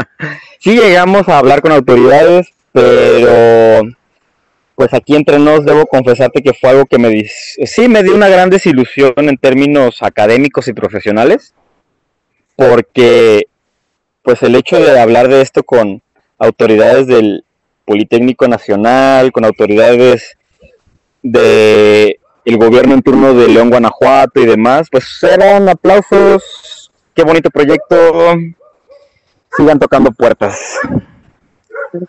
sí llegamos a hablar con autoridades, pero pues aquí entre nos debo confesarte que fue algo que me sí me dio una gran desilusión en términos académicos y profesionales, porque pues el hecho de hablar de esto con autoridades del Politécnico Nacional, con autoridades de el gobierno en turno de León, Guanajuato y demás, pues eran aplausos, qué bonito proyecto, sigan tocando puertas.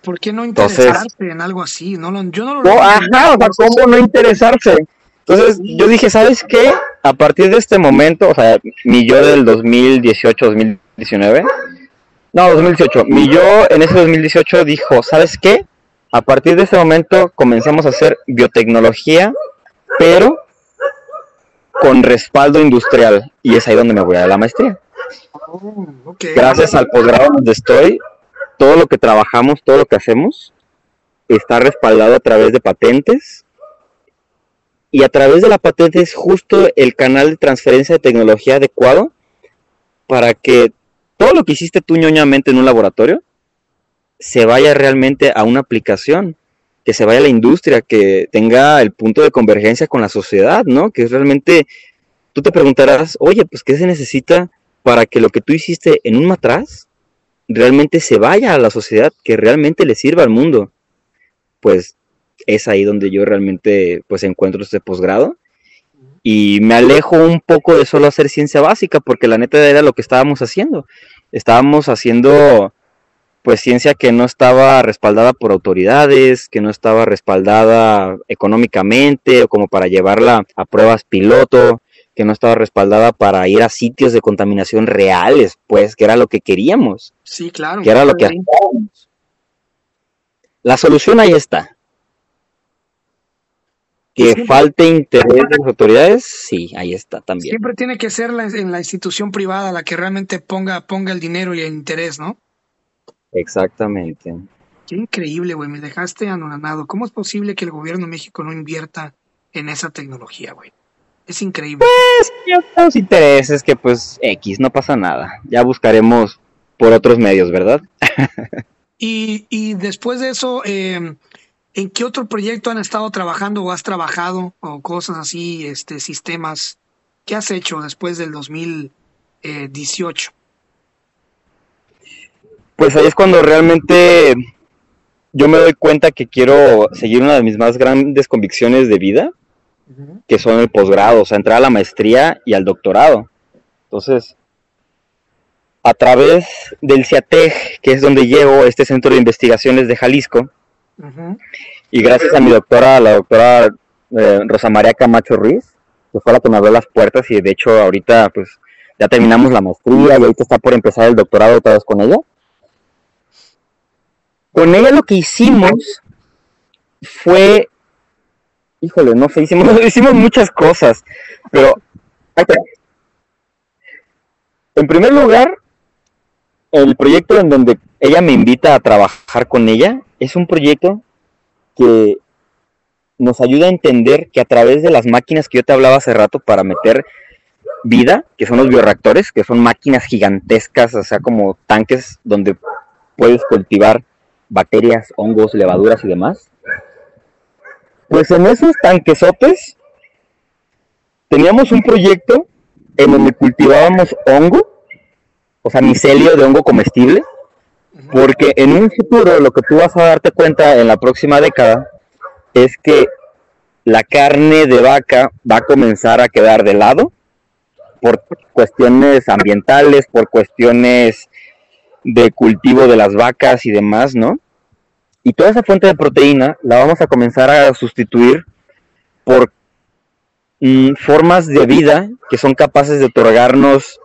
¿por qué no interesarse en algo así? No, yo no lo no, ajá, o sea, ¿cómo no interesarse? Entonces yo dije, ¿sabes qué? A partir de este momento, o sea, mi yo del 2018, 2019, no, 2018, mi yo en ese 2018 dijo, ¿sabes qué? A partir de ese momento comencemos a hacer biotecnología, pero con respaldo industrial. Y es ahí donde me voy a dar la maestría. Oh, Gracias al posgrado donde estoy, todo lo que trabajamos, todo lo que hacemos, está respaldado a través de patentes. Y a través de la patente es justo el canal de transferencia de tecnología adecuado para que todo lo que hiciste tú ñoñamente en un laboratorio se vaya realmente a una aplicación, que se vaya a la industria, que tenga el punto de convergencia con la sociedad, ¿no? Que realmente tú te preguntarás, oye, pues ¿qué se necesita para que lo que tú hiciste en un matraz realmente se vaya a la sociedad, que realmente le sirva al mundo, pues es ahí donde yo realmente pues encuentro este posgrado. Y me alejo un poco de solo hacer ciencia básica porque la neta era lo que estábamos haciendo. Estábamos haciendo pues ciencia que no estaba respaldada por autoridades, que no estaba respaldada económicamente o como para llevarla a pruebas piloto, que no estaba respaldada para ir a sitios de contaminación reales, pues, que era lo que queríamos. Sí, claro. Que era lo que hacíamos. La solución ahí está. Que falte interés de las autoridades, sí, ahí está también. Siempre tiene que ser en la institución privada la que realmente ponga, ponga el dinero y el interés, ¿no? Exactamente. Qué increíble, güey, me dejaste anonadado. ¿Cómo es posible que el gobierno de México no invierta en esa tecnología, güey? Es increíble. Pues los intereses que pues X, no pasa nada. Ya buscaremos por otros medios, ¿verdad? y, y después de eso, eh, ¿en qué otro proyecto han estado trabajando o has trabajado o cosas así, este, sistemas? ¿Qué has hecho después del 2018? Pues ahí es cuando realmente yo me doy cuenta que quiero seguir una de mis más grandes convicciones de vida, que son el posgrado, o sea, entrar a la maestría y al doctorado. Entonces, a través del CIATEG, que es donde llevo este centro de investigaciones de Jalisco, y gracias a mi doctora, la doctora eh, Rosa María Camacho Ruiz, que fue la que me abrió las puertas y de hecho ahorita pues ya terminamos la maestría y ahorita está por empezar el doctorado otra vez con ella. Con ella lo que hicimos fue híjole, no sé, hicimos, hicimos muchas cosas, pero en primer lugar, el proyecto en donde ella me invita a trabajar con ella es un proyecto que nos ayuda a entender que a través de las máquinas que yo te hablaba hace rato para meter vida, que son los bioreactores, que son máquinas gigantescas, o sea, como tanques donde puedes cultivar bacterias, hongos, levaduras y demás, pues en esos tanquesotes teníamos un proyecto en donde cultivábamos hongo, o sea, micelio de hongo comestible, porque en un futuro lo que tú vas a darte cuenta en la próxima década es que la carne de vaca va a comenzar a quedar de lado por cuestiones ambientales, por cuestiones de cultivo de las vacas y demás, ¿no? Y toda esa fuente de proteína la vamos a comenzar a sustituir por mm, formas de vida que son capaces de otorgarnos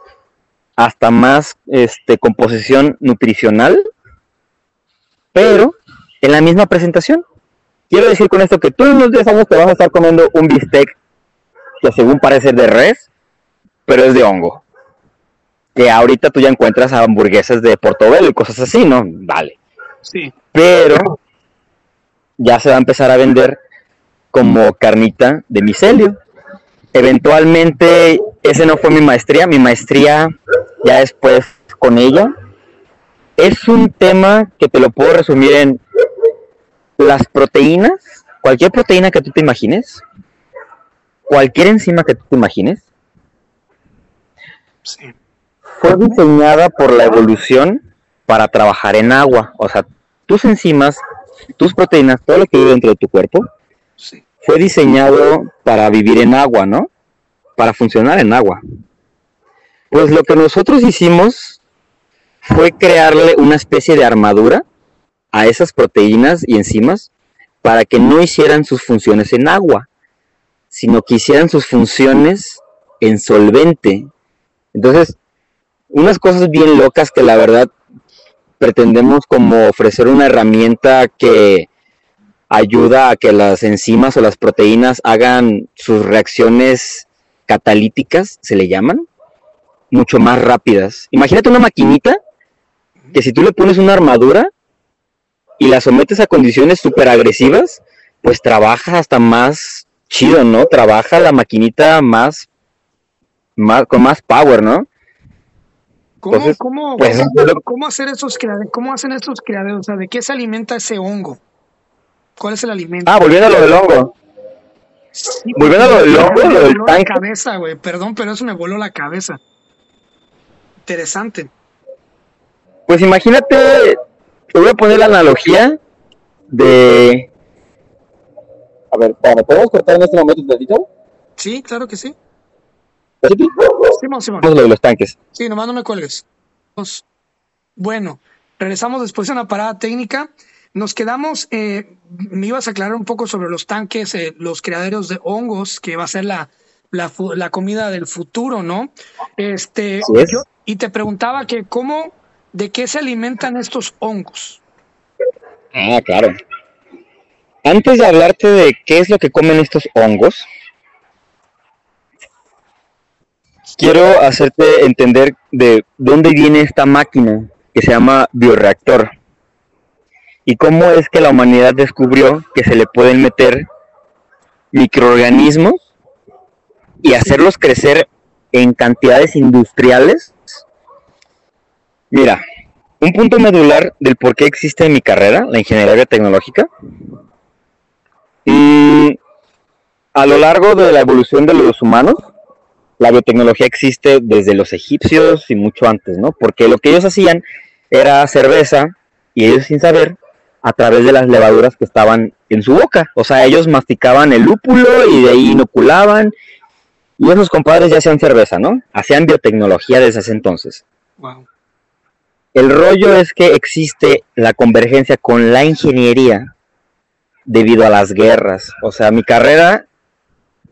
hasta más este, composición nutricional, pero en la misma presentación. Quiero decir con esto que en unos 10 años te vas a estar comiendo un bistec que según parece de res, pero es de hongo. Que ahorita tú ya encuentras hamburguesas de portobelo y cosas así, ¿no? Vale. Sí. Pero ya se va a empezar a vender como carnita de micelio. Eventualmente, ese no fue mi maestría, mi maestría ya después con ella. Es un tema que te lo puedo resumir en las proteínas. cualquier proteína que tú te imagines, cualquier enzima que tú te imagines, fue diseñada por la evolución para trabajar en agua. O sea, tus enzimas, tus proteínas, todo lo que vive dentro de tu cuerpo, fue diseñado para vivir en agua, ¿no? Para funcionar en agua. Pues lo que nosotros hicimos fue crearle una especie de armadura a esas proteínas y enzimas para que no hicieran sus funciones en agua, sino que hicieran sus funciones en solvente. Entonces, unas cosas bien locas que la verdad pretendemos como ofrecer una herramienta que ayuda a que las enzimas o las proteínas hagan sus reacciones catalíticas, se le llaman, mucho más rápidas. Imagínate una maquinita que si tú le pones una armadura y la sometes a condiciones súper agresivas, pues trabaja hasta más chido, ¿no? Trabaja la maquinita más, más con más power, ¿no? ¿Cómo, cómo, pues, cómo, hacer esos cómo hacen estos creadores? O sea, ¿de qué se alimenta ese hongo? ¿Cuál es el alimento? Ah, volviendo a lo del hongo. volviendo a lo del hongo, lo del tanque. cabeza, güey. Perdón, pero eso me voló la cabeza. Interesante. Pues imagínate, te voy a poner la analogía de... A ver, ¿me podemos cortar en este momento un dedito? Sí, claro que sí. Simón, Simón. Lo de los tanques. Sí, nomás no me cuelgues. Bueno, regresamos después de una parada técnica. Nos quedamos, eh, me ibas a aclarar un poco sobre los tanques, eh, los criaderos de hongos, que va a ser la, la, comida del futuro, ¿no? Este, y te preguntaba que cómo, de qué se alimentan estos hongos. Ah, claro. Antes de hablarte de qué es lo que comen estos hongos, quiero hacerte entender de dónde viene esta máquina que se llama bioreactor y cómo es que la humanidad descubrió que se le pueden meter microorganismos y hacerlos crecer en cantidades industriales. Mira, un punto medular del por qué existe mi carrera, la ingeniería tecnológica. Y a lo largo de la evolución de los humanos, la biotecnología existe desde los egipcios y mucho antes, ¿no? Porque lo que ellos hacían era cerveza y ellos sin saber a través de las levaduras que estaban en su boca. O sea, ellos masticaban el lúpulo y de ahí inoculaban. Y esos compadres ya hacían cerveza, ¿no? Hacían biotecnología desde ese entonces. El rollo es que existe la convergencia con la ingeniería debido a las guerras. O sea, mi carrera,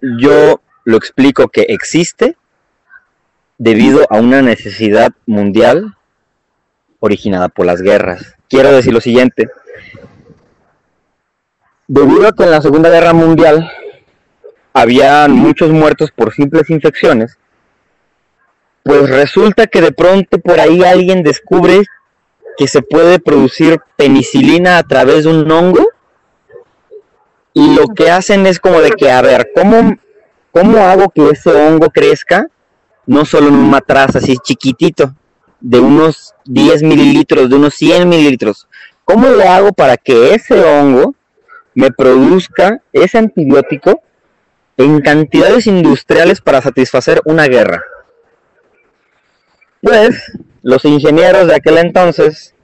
yo lo explico que existe debido a una necesidad mundial originada por las guerras. Quiero decir lo siguiente. Debido a que en la Segunda Guerra Mundial había muchos muertos por simples infecciones, pues resulta que de pronto por ahí alguien descubre que se puede producir penicilina a través de un hongo y lo que hacen es como de que, a ver, ¿cómo ¿Cómo hago que ese hongo crezca? No solo en un matraz así chiquitito, de unos 10 mililitros, de unos 100 mililitros. ¿Cómo le hago para que ese hongo me produzca ese antibiótico en cantidades industriales para satisfacer una guerra? Pues los ingenieros de aquel entonces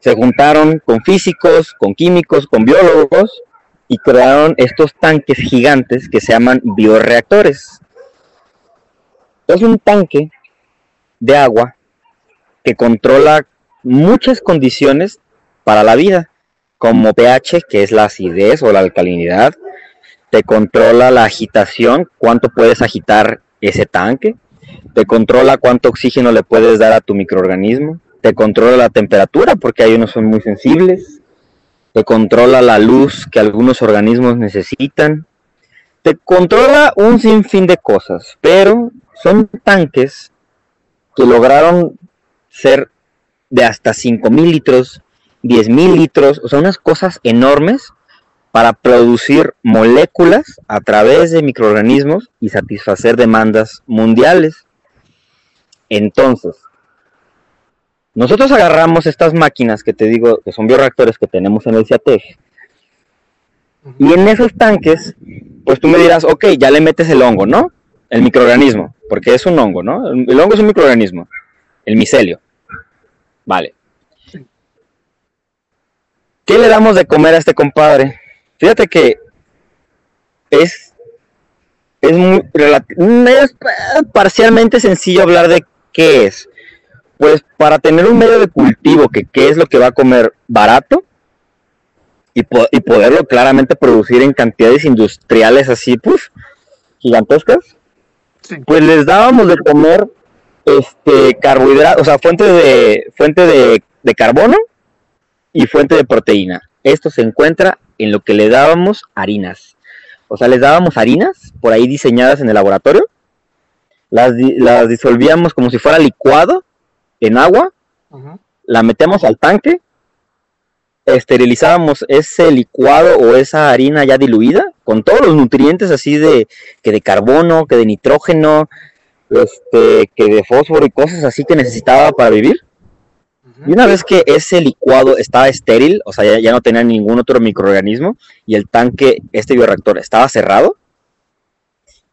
se juntaron con físicos, con químicos, con biólogos y crearon estos tanques gigantes que se llaman bioreactores. Es un tanque de agua que controla muchas condiciones para la vida, como pH, que es la acidez o la alcalinidad, te controla la agitación, cuánto puedes agitar ese tanque, te controla cuánto oxígeno le puedes dar a tu microorganismo, te controla la temperatura, porque hay unos son muy sensibles, te controla la luz que algunos organismos necesitan, te controla un sinfín de cosas, pero son tanques que lograron ser de hasta 5.000 litros, 10.000 litros, o sea, unas cosas enormes para producir moléculas a través de microorganismos y satisfacer demandas mundiales. Entonces, nosotros agarramos estas máquinas que te digo, que son bioreactores que tenemos en el CIATEG, Y en esos tanques, pues tú me dirás, ok, ya le metes el hongo, ¿no? El microorganismo, porque es un hongo, ¿no? El hongo es un microorganismo, el micelio. Vale. ¿Qué le damos de comer a este compadre? Fíjate que es, es, muy, es parcialmente sencillo hablar de qué es. Pues para tener un medio de cultivo, que qué es lo que va a comer barato, y, poderlo claramente producir en cantidades industriales así, pues, gigantescas, pues les dábamos de comer este carbohidratos, o sea, fuente de fuente de, de, carbono y fuente de proteína. Esto se encuentra en lo que le dábamos harinas. O sea, les dábamos harinas por ahí diseñadas en el laboratorio, las, las disolvíamos como si fuera licuado en agua, la metemos al tanque, esterilizábamos ese licuado o esa harina ya diluida con todos los nutrientes así de que de carbono, que de nitrógeno, este, que de fósforo y cosas así que necesitaba para vivir. Y una vez que ese licuado estaba estéril, o sea, ya, no tenía ningún otro microorganismo y el tanque, este bioreactor, estaba cerrado,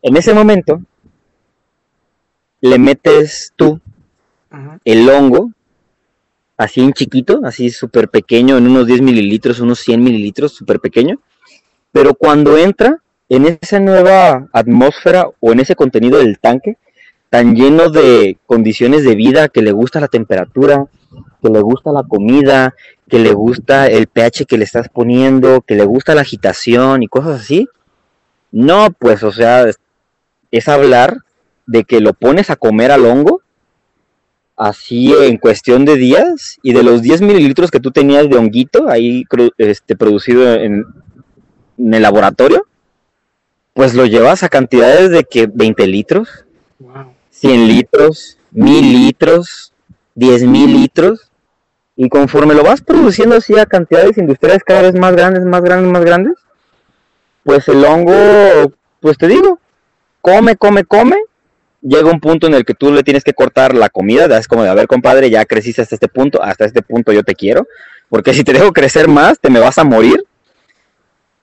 en ese momento le metes tú el hongo, así en chiquito, así súper pequeño, en unos 10 mililitros, unos 100 mililitros, súper pequeño. Pero cuando entra en esa nueva atmósfera o en ese contenido del tanque, tan lleno de condiciones de vida, que le gusta la temperatura, que le gusta la comida, que le gusta el pH que le estás poniendo, que le gusta la agitación y cosas así. No, pues, o sea, es hablar de que lo pones a comer al hongo así en cuestión de días y de los 10 mililitros que tú tenías de honguito ahí este, producido en, el laboratorio, pues lo llevas a cantidades de que 20 litros, 100 litros, 1000 litros, 10 mil. litros, y conforme lo vas produciendo así a cantidades industriales cada vez más grandes, más grandes, más grandes, pues el hongo, pues te digo, come, come, come, llega un punto en el que tú le tienes que cortar la comida, es como de, a ver, compadre, ya creciste hasta este punto, hasta este punto yo te quiero, porque si te dejo crecer más, te me vas a morir,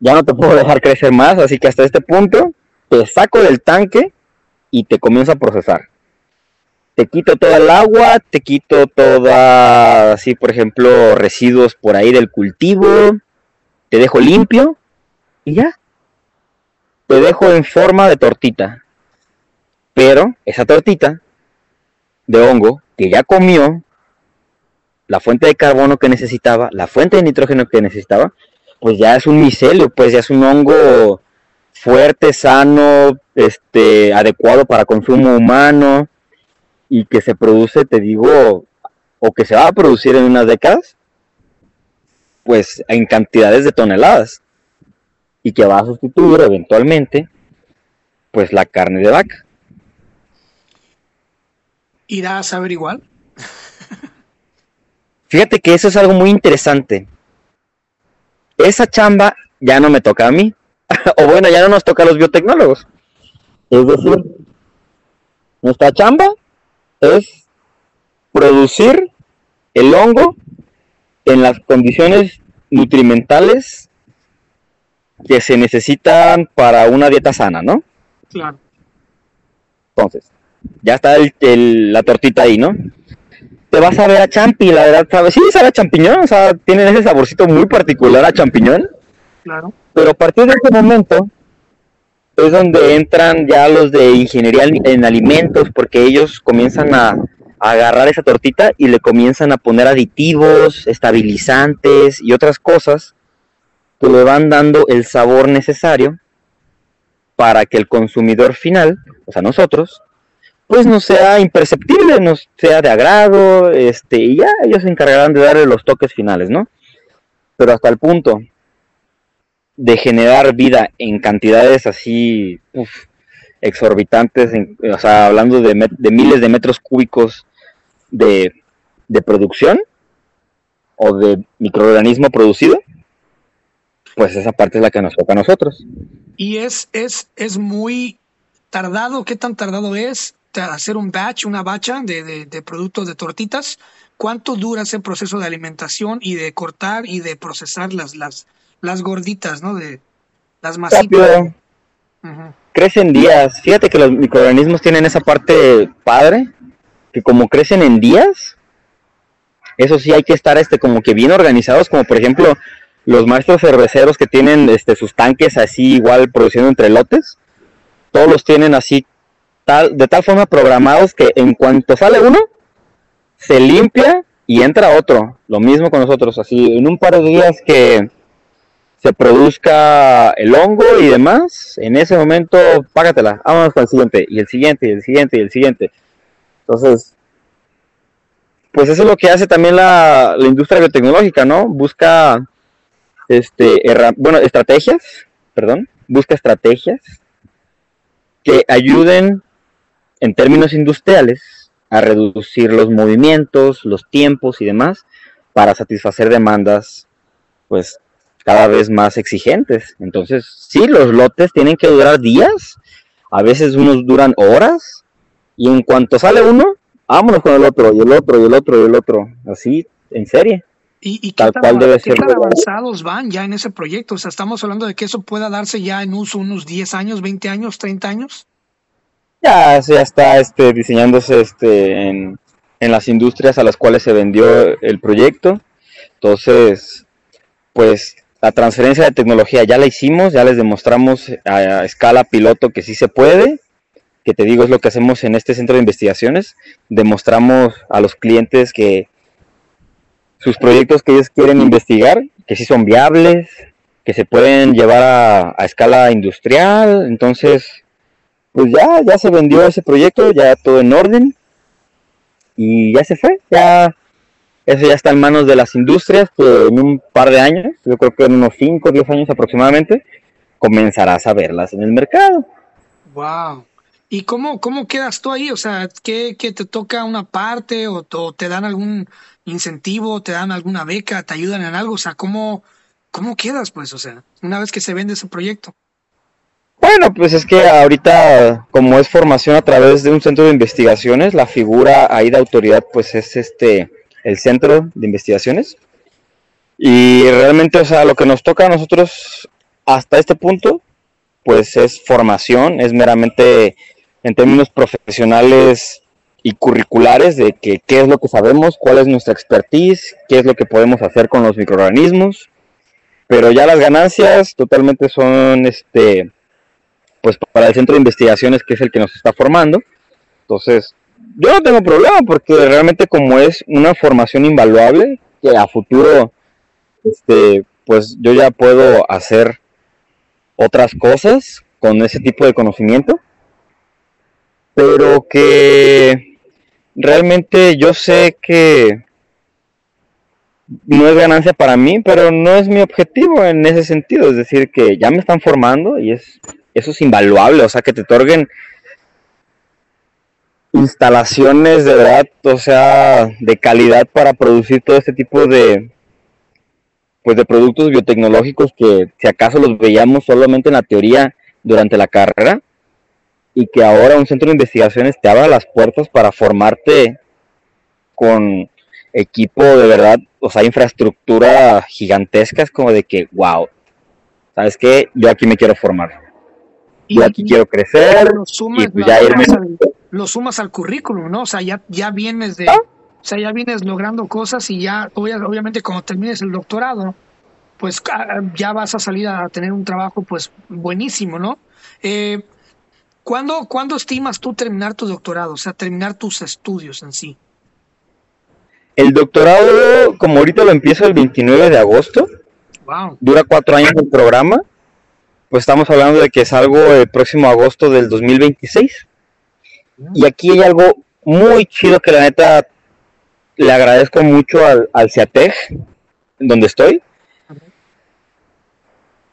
ya no te puedo dejar crecer más, así que hasta este punto te saco del tanque y te comienzo a procesar. Te quito toda el agua, te quito toda, así por ejemplo, residuos por ahí del cultivo, te dejo limpio y ya. Te dejo en forma de tortita pero esa tortita de hongo que ya comió, la fuente de carbono que necesitaba, la fuente de nitrógeno que necesitaba, pues ya es un micelio, pues ya es un hongo fuerte, sano, este, adecuado para consumo humano y que se produce, te digo, o que se va a producir en unas décadas, pues en cantidades de toneladas y que va a sustituir eventualmente, pues la carne de vaca irá a saber igual. Fíjate que eso es algo muy interesante. Esa chamba ya no me toca a mí. o bueno, ya no nos toca a los biotecnólogos. Es decir, nuestra chamba es producir el hongo en las condiciones nutrimentales que se necesitan para una dieta sana, ¿no? Claro. Entonces, ya está la tortita ahí, ¿no? Te vas a ver a champi, la verdad, ¿sabes? Sí, sabe a champiñón, o sea, tienen ese saborcito muy particular a champiñón. Claro. Pero a partir de ese momento es donde entran ya los de ingeniería en alimentos, porque ellos comienzan a, a agarrar esa tortita y le comienzan a poner aditivos, estabilizantes y otras cosas que le van dando el sabor necesario para que el consumidor final, o sea, nosotros, pues no sea imperceptible, no sea de agrado, este, y ya ellos se encargarán de darle los toques finales, ¿no? Pero hasta el punto de generar vida en cantidades así exorbitantes, o sea, hablando de, miles de metros cúbicos de, de producción o de microorganismo producido, pues esa parte es la que nos toca a nosotros. Y es, es, es muy tardado, ¿qué tan tardado es? Hacer un batch, una bacha de, de, productos de tortitas, ¿cuánto dura ese proceso de alimentación y de cortar y de procesar las, las, las gorditas, ¿no? De, Las masitas. Crecen días. Fíjate que los microorganismos tienen esa parte padre, que como crecen en días, eso sí hay que estar este como que bien organizados, como por ejemplo los maestros cerveceros que tienen este sus tanques así igual produciendo entre lotes, todos los tienen así tal de tal forma programados que en cuanto sale uno se limpia y entra otro. Lo mismo con nosotros, así en un par de días que se produzca el hongo y demás, en ese momento págatela, vámonos con el siguiente, y el siguiente, y el siguiente, y el siguiente. Entonces, pues eso es lo que hace también la, industria biotecnológica, ¿no? Busca, este, bueno, estrategias, perdón, busca estrategias que ayuden en términos industriales a reducir los movimientos, los tiempos y demás para satisfacer demandas, pues cada vez más exigentes. Entonces, sí, los lotes tienen que durar días, a veces unos duran horas, y en cuanto sale uno, vámonos con el otro, y el otro, y el otro, y el otro, así, en serie. ¿Y, qué, tal, debe ser avanzados van ya en ese proyecto? O sea, estamos hablando de que eso pueda darse ya en uso unos 10 años, 20 años, 30 años. Ya, ya está este, diseñándose este, en, en las industrias a las cuales se vendió el proyecto. Entonces, pues la transferencia de tecnología ya la hicimos, ya les demostramos a, escala piloto que sí se puede, que te digo es lo que hacemos en este centro de investigaciones, demostramos a los clientes que sus proyectos que ellos quieren investigar, que sí son viables, que se pueden llevar a, a escala industrial, entonces pues ya, ya se vendió ese proyecto, ya todo en orden y ya se fue, ya eso ya está en manos de las industrias que en un par de años, yo creo que en unos 5 o 10 años aproximadamente, comenzarás a verlas en el mercado. Wow. ¿Y cómo, cómo quedas tú ahí? O sea, ¿qué, te toca una parte o, te dan algún incentivo, te dan alguna beca, te ayudan en algo? O sea, ¿cómo, ¿cómo quedas pues? O sea, una vez que se vende ese proyecto. Bueno, pues es que ahorita, como es formación a través de un centro de investigaciones, la figura ahí de autoridad pues es este el centro de investigaciones. Y realmente, o sea, lo que nos toca a nosotros hasta este punto, pues es formación, es meramente en términos profesionales y curriculares de que qué es lo que sabemos, cuál es nuestra expertise, qué es lo que podemos hacer con los microorganismos. Pero ya las ganancias totalmente son este pues para el centro de investigaciones que es el que nos está formando. Entonces, yo no tengo problema porque realmente como es una formación invaluable que a futuro este pues yo ya puedo hacer otras cosas con ese tipo de conocimiento pero que realmente yo sé que no es ganancia para mí, pero no es mi objetivo en ese sentido, es decir, que ya me están formando y es eso es invaluable, o sea, que te otorguen instalaciones de verdad, o sea, de calidad para producir todo este tipo de pues de productos biotecnológicos que si acaso los veíamos solamente en la teoría durante la carrera y que ahora un centro de investigaciones te abra las puertas para formarte con equipo de verdad, o sea, infraestructura gigantesca, es como de que, wow, ¿sabes qué? Yo aquí me quiero formar. Yo aquí quiero crecer y pues ya irme lo sumas al currículum, ¿no? O sea, ya, ya vienes de, ¿Ah? o sea, ya vienes logrando cosas y ya, obviamente, cuando termines el doctorado, pues ah, ya vas a salir a tener un trabajo, pues, buenísimo, ¿no? Eh, ¿cuándo, ¿Cuándo estimas tú terminar tu doctorado? O sea, terminar tus estudios en sí. El doctorado, como ahorita lo empiezo el 29 de agosto, wow. dura cuatro años el programa, pues estamos hablando de que salgo el próximo agosto del 2026. Y aquí hay algo muy chido que la neta le agradezco mucho al, al CIATEG, donde estoy.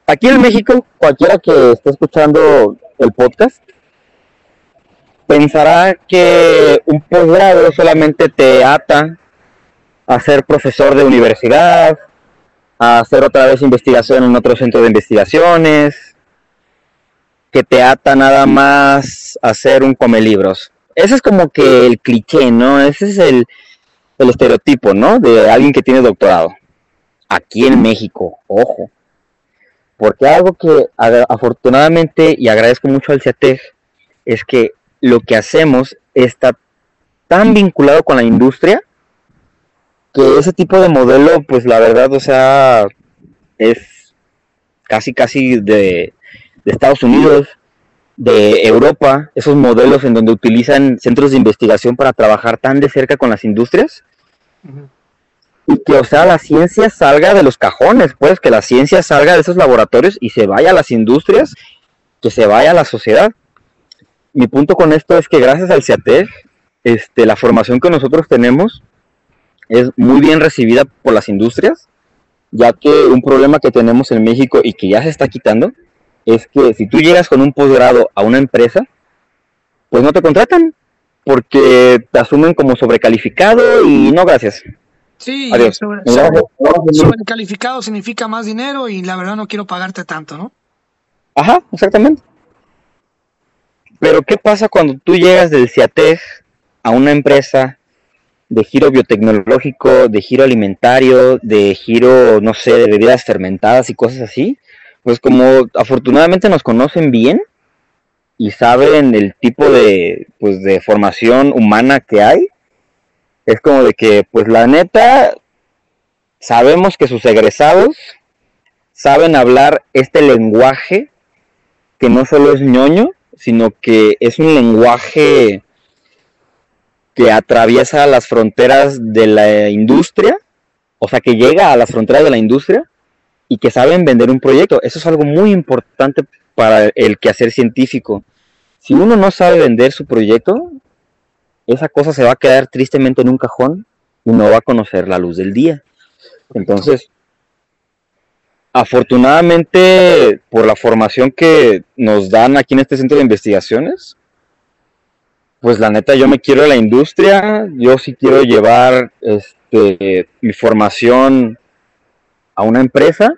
Aquí en México, cualquiera que esté escuchando el podcast, pensará que un posgrado solamente te ata a ser profesor de universidad, a hacer otra vez investigación en otro centro de investigaciones, que te ata nada más a ser un come libros. Ese es como que el cliché, ¿no? Ese es el, el estereotipo, ¿no? De alguien que tiene doctorado. Aquí en México, ojo. Porque algo que afortunadamente y agradezco mucho al CIATEG es que lo que hacemos está tan vinculado con la industria que ese tipo de modelo, pues la verdad, o sea, es casi, casi de, Estados Unidos, de Europa, esos modelos en donde utilizan centros de investigación para trabajar tan de cerca con las industrias. Y que, o sea, la ciencia salga de los cajones, pues, que la ciencia salga de esos laboratorios y se vaya a las industrias, que se vaya a la sociedad. Mi punto con esto es que gracias al CIATEG, este, la formación que nosotros tenemos es muy bien recibida por las industrias, ya que un problema que tenemos en México y que ya se está quitando es que si tú llegas con un posgrado a una empresa, pues no te contratan porque te asumen como sobrecalificado y no gracias. Sí, sobrecalificado significa más dinero y la verdad no quiero pagarte tanto, ¿no? Ajá, exactamente. Pero ¿qué pasa cuando tú llegas del CIATEG a una empresa de giro biotecnológico, de giro alimentario, de giro, no sé, de bebidas fermentadas y cosas así, pues como afortunadamente nos conocen bien y saben el tipo de, pues, de formación humana que hay, es como de que, pues la neta, sabemos que sus egresados saben hablar este lenguaje que no solo es ñoño, sino que es un lenguaje que atraviesa las fronteras de la industria, o sea, que llega a las fronteras de la industria y que saben vender un proyecto. Eso es algo muy importante para el quehacer científico. Si uno no sabe vender su proyecto, esa cosa se va a quedar tristemente en un cajón y no va a conocer la luz del día. Entonces, afortunadamente, por la formación que nos dan aquí en este centro de investigaciones, pues la neta yo me quiero a la industria, yo sí quiero llevar este, mi formación a una empresa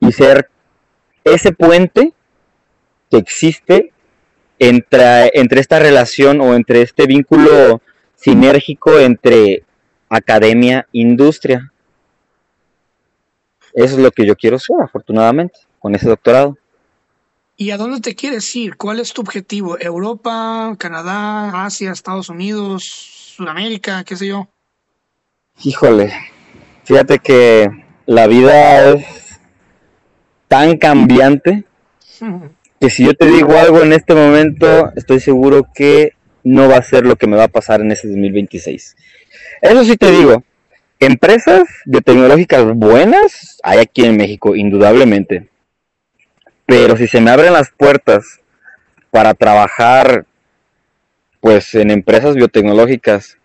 y ser ese puente que existe entre, entre esta relación o entre este vínculo sinérgico entre academia e industria. Eso es lo que yo quiero ser, afortunadamente, con ese doctorado. ¿Y a dónde te quieres ir? ¿Cuál es tu objetivo? ¿Europa, Canadá, Asia, Estados Unidos, Sudamérica, qué sé yo? Híjole, fíjate que la vida es tan cambiante que si yo te digo algo en este momento, estoy seguro que no va a ser lo que me va a pasar en este 2026. Eso sí te digo, empresas de tecnológicas buenas hay aquí en México, indudablemente pero si se me abren las puertas para trabajar pues en empresas biotecnológicas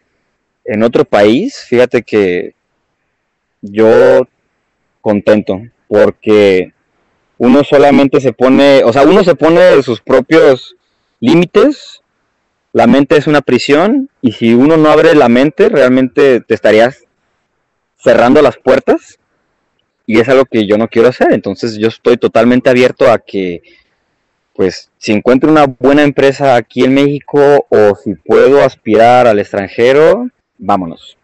en otro país, fíjate que yo contento porque uno solamente se pone, o sea, uno se pone sus propios límites, la mente es una prisión y si uno no abre la mente, realmente te estarías cerrando las puertas y es algo que yo no quiero hacer. Entonces yo estoy totalmente abierto a que, pues, si encuentro una buena empresa aquí en México o si puedo aspirar al extranjero, vámonos.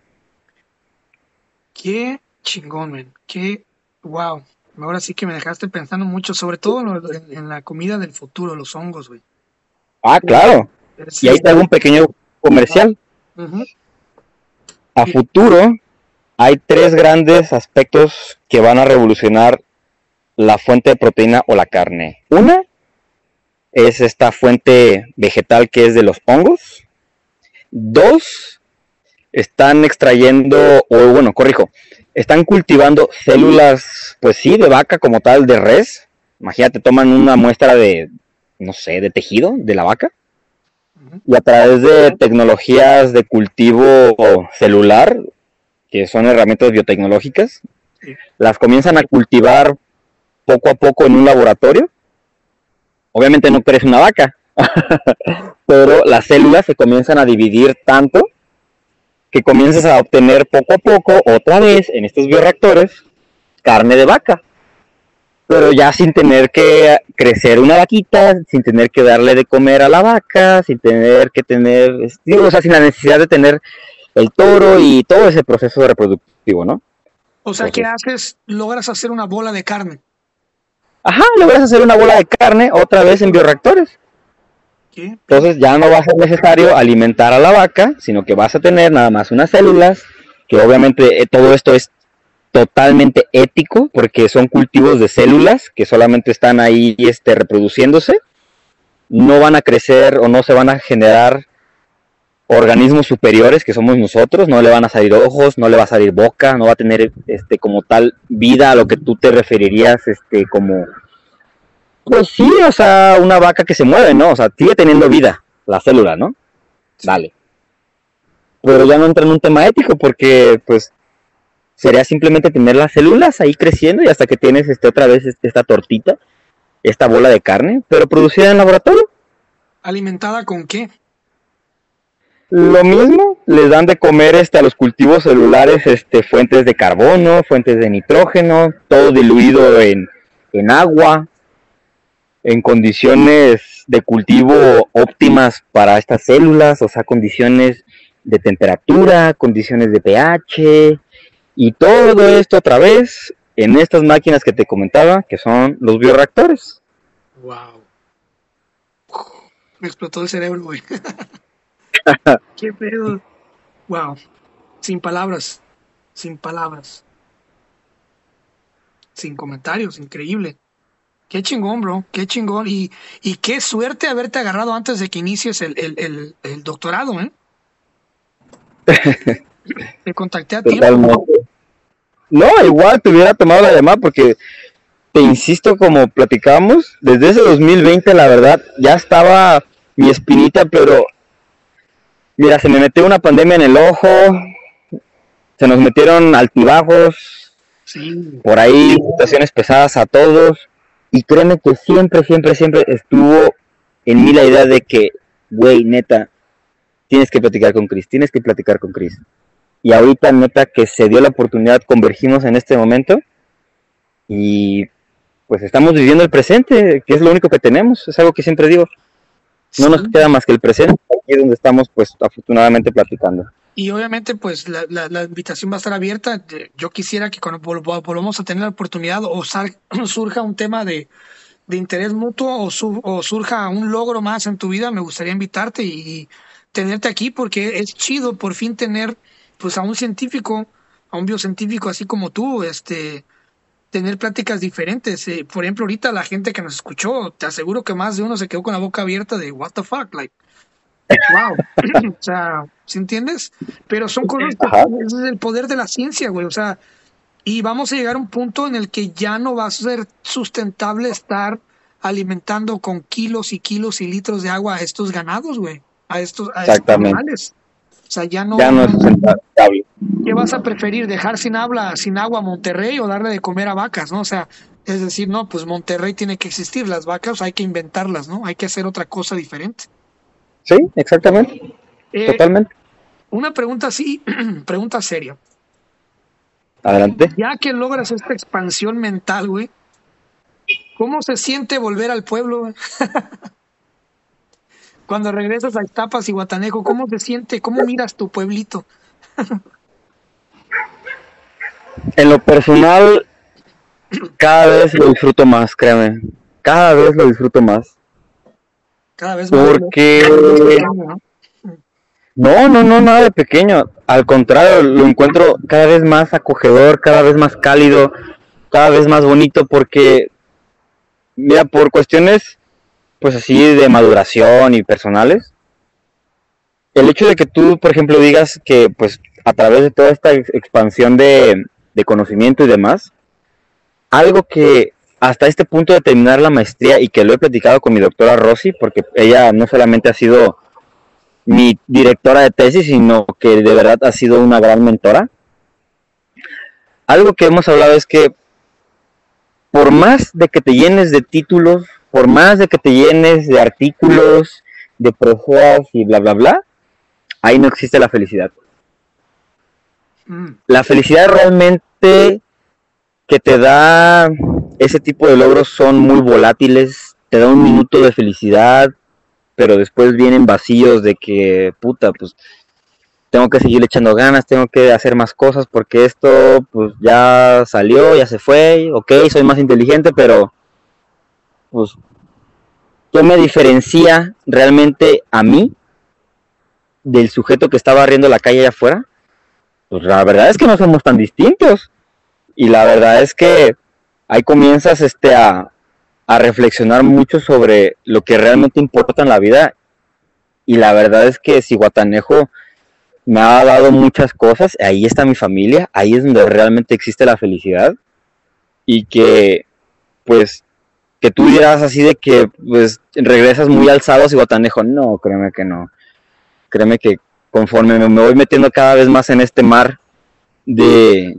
Qué chingón, man. Qué wow. Ahora sí que me dejaste pensando mucho, sobre todo en, la comida del futuro, los hongos, güey. Ah, claro. y ahí te hago un pequeño comercial. A futuro, hay tres grandes aspectos que van a revolucionar la fuente de proteína o la carne. Una es esta fuente vegetal que es de los hongos. Dos, están extrayendo, o bueno, corrijo, están cultivando células, pues sí, de vaca como tal, de res. Imagínate, toman una muestra de, no sé, de tejido de la vaca. Y a través de tecnologías de cultivo celular, que son herramientas biotecnológicas, las comienzan a cultivar poco a poco en un laboratorio. Obviamente no crece una vaca, pero las células se comienzan a dividir tanto que comienzas a obtener poco a poco, otra vez, en estos bioreactores, carne de vaca. Pero ya sin tener que crecer una vaquita, sin tener que darle de comer a la vaca, sin tener que tener, o sea, sin la necesidad de tener el toro y todo ese proceso reproductivo, ¿no? O sea, ¿qué haces? Logras hacer una bola de carne. Ajá, logras hacer una bola de carne otra vez en bioreactores. Entonces ya no va a ser necesario alimentar a la vaca, sino que vas a tener nada más unas células, que obviamente eh, todo esto es totalmente ético, porque son cultivos de células que solamente están ahí este, reproduciéndose. No van a crecer o no se van a generar organismos superiores que somos nosotros, no le van a salir ojos, no le va a salir boca, no va a tener este como tal vida a lo que tú te referirías este como pues sí, o sea, una vaca que se mueve, ¿no? O sea, sigue teniendo vida la célula, ¿no? Dale. Pero ya no entra en un tema ético porque pues sería simplemente tener las células ahí creciendo y hasta que tienes este otra vez este, esta tortita, esta bola de carne, pero producida en laboratorio. ¿Alimentada con qué? Lo mismo, les dan de comer este, a los cultivos celulares este, fuentes de carbono, fuentes de nitrógeno, todo diluido en, en agua, en condiciones de cultivo óptimas para estas células, o sea, condiciones de temperatura, condiciones de pH y todo esto otra vez en estas máquinas que te comentaba, que son los bioreactores. Wow. Me explotó el cerebro, güey. Qué pedo. Wow. Sin palabras. Sin palabras. Sin comentarios. Increíble. Qué chingón, bro. Qué chingón. Y, y qué suerte haberte agarrado antes de que inicies el, el, el, doctorado, ¿eh? Te contacté a ti. No, igual te hubiera tomado la llamada porque te insisto, como platicamos, desde ese 2020, la verdad, ya estaba mi espinita, pero Mira, se me metió una pandemia en el ojo, se nos metieron altibajos, por ahí situaciones pesadas a todos, y créeme que siempre, siempre, siempre estuvo en mí la idea de que, güey, neta, tienes que platicar con Chris, tienes que platicar con Chris. Y ahorita, neta, que se dio la oportunidad, convergimos en este momento y pues estamos viviendo el presente, que es lo único que tenemos, es algo que siempre digo. No nos queda más que el presente, aquí donde estamos, pues afortunadamente platicando. Y obviamente, pues la, la, invitación va a estar abierta. Yo quisiera que cuando volvamos a tener la oportunidad o surja un tema de, de interés mutuo o, o, surja un logro más en tu vida, me gustaría invitarte y, tenerte aquí porque es chido por fin tener pues a un científico, a un biocientífico así como tú, este, tener pláticas diferentes. Eh, por ejemplo, ahorita la gente que nos escuchó, te aseguro que más de uno se quedó con la boca abierta de what the fuck, like, wow. o sea, ¿sí entiendes? Pero son cosas, ese es el poder de la ciencia, güey, o sea, y vamos a llegar a un punto en el que ya no va a ser sustentable estar alimentando con kilos y kilos y litros de agua a estos ganados, güey, a estos, a estos animales. O sea, ya no, ya no es sustentable. ¿Qué vas a preferir? ¿Dejar sin, habla, sin agua a Monterrey o darle de comer a vacas, no? O sea, es decir, no, pues Monterrey tiene que existir, las vacas hay que inventarlas, ¿no? Hay que hacer otra cosa diferente. Sí, exactamente. Eh, Totalmente. Una pregunta así, pregunta seria. Adelante. Ya que logras esta expansión mental, güey, ¿cómo se siente volver al pueblo? Cuando regresas a Estapas y Guatanejo, ¿cómo se siente? ¿Cómo miras tu pueblito? en lo personal, cada vez lo disfruto más, créeme. Cada vez lo disfruto más. Cada vez más. Porque... No, no, no, nada de pequeño. Al contrario, lo encuentro cada vez más acogedor, cada vez más cálido, cada vez más bonito, porque, mira, por cuestiones pues así de maduración y personales. El hecho de que tú, por ejemplo, digas que pues a través de toda esta expansión de, conocimiento y demás, algo que hasta este punto de terminar la maestría y que lo he platicado con mi doctora Rosy, porque ella no solamente ha sido mi directora de tesis, sino que de verdad ha sido una gran mentora. Algo que hemos hablado es que por más de que te llenes de títulos, por más de que te llenes de artículos, de procesos y bla, bla, bla, ahí no existe la felicidad. Mm. La felicidad realmente que te da ese tipo de logros son muy volátiles, te da un minuto de felicidad, pero después vienen vacíos de que, puta, pues tengo que seguir echando ganas, tengo que hacer más cosas porque esto pues ya salió, ya se fue, ok, soy más inteligente, pero pues, ¿qué me diferencia realmente a mí del sujeto que estaba barriendo la calle allá afuera? Pues la verdad es que no somos tan distintos. Y la verdad es que ahí comienzas este, a, a reflexionar mucho sobre lo que realmente importa en la vida. Y la verdad es que si Guatanejo me ha dado muchas cosas, ahí está mi familia, ahí es donde realmente existe la felicidad. Y que, pues, que tú dirás así de que, pues, regresas muy alzado a Guatanejo. No, créeme que no. Créeme que conforme me voy metiendo cada vez más en este mar de,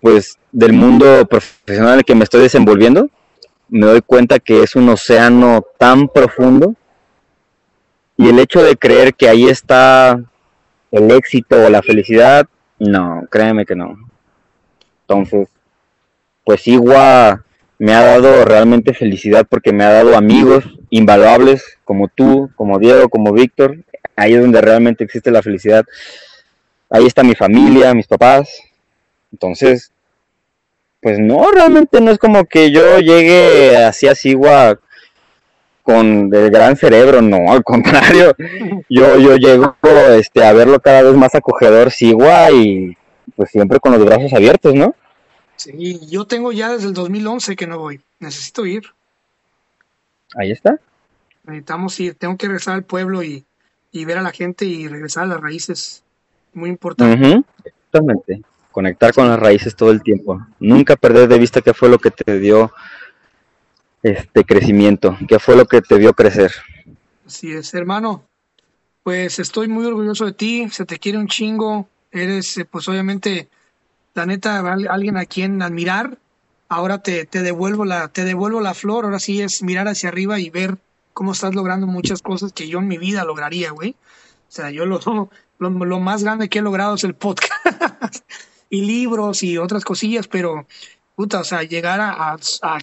pues, del mundo profesional en el que me estoy desenvolviendo, me doy cuenta que es un océano tan profundo y el hecho de creer que ahí está el éxito o la felicidad, no, créeme que no. Entonces, pues igual me ha dado realmente felicidad porque me ha dado amigos invaluables como tú, como Diego, como Víctor. Ahí es donde realmente existe la felicidad. Ahí está mi familia, mis papás. Entonces, pues no, realmente no es como que yo llegue así a Sigua con el gran cerebro, no, al contrario, yo, yo llego este, a verlo cada vez más acogedor Sigua y pues siempre con los brazos abiertos, ¿no? Sí, yo tengo ya desde el 2011 que no voy, necesito ir. Ahí está. Necesitamos ir, tengo que regresar al pueblo y, ver a la gente y regresar a las raíces, muy importante. Exactamente conectar con las raíces todo el tiempo. Nunca perder de vista qué fue lo que te dio este crecimiento, qué fue lo que te dio crecer. Así es, hermano. Pues estoy muy orgulloso de ti, se te quiere un chingo, eres eh, pues obviamente la neta alguien a quien admirar. Ahora te, te devuelvo la te devuelvo la flor, ahora sí es mirar hacia arriba y ver cómo estás logrando muchas cosas que yo en mi vida lograría, güey. O sea, yo lo, lo, lo más grande que he logrado es el podcast. y libros y otras cosillas, pero puta, o sea, llegar a,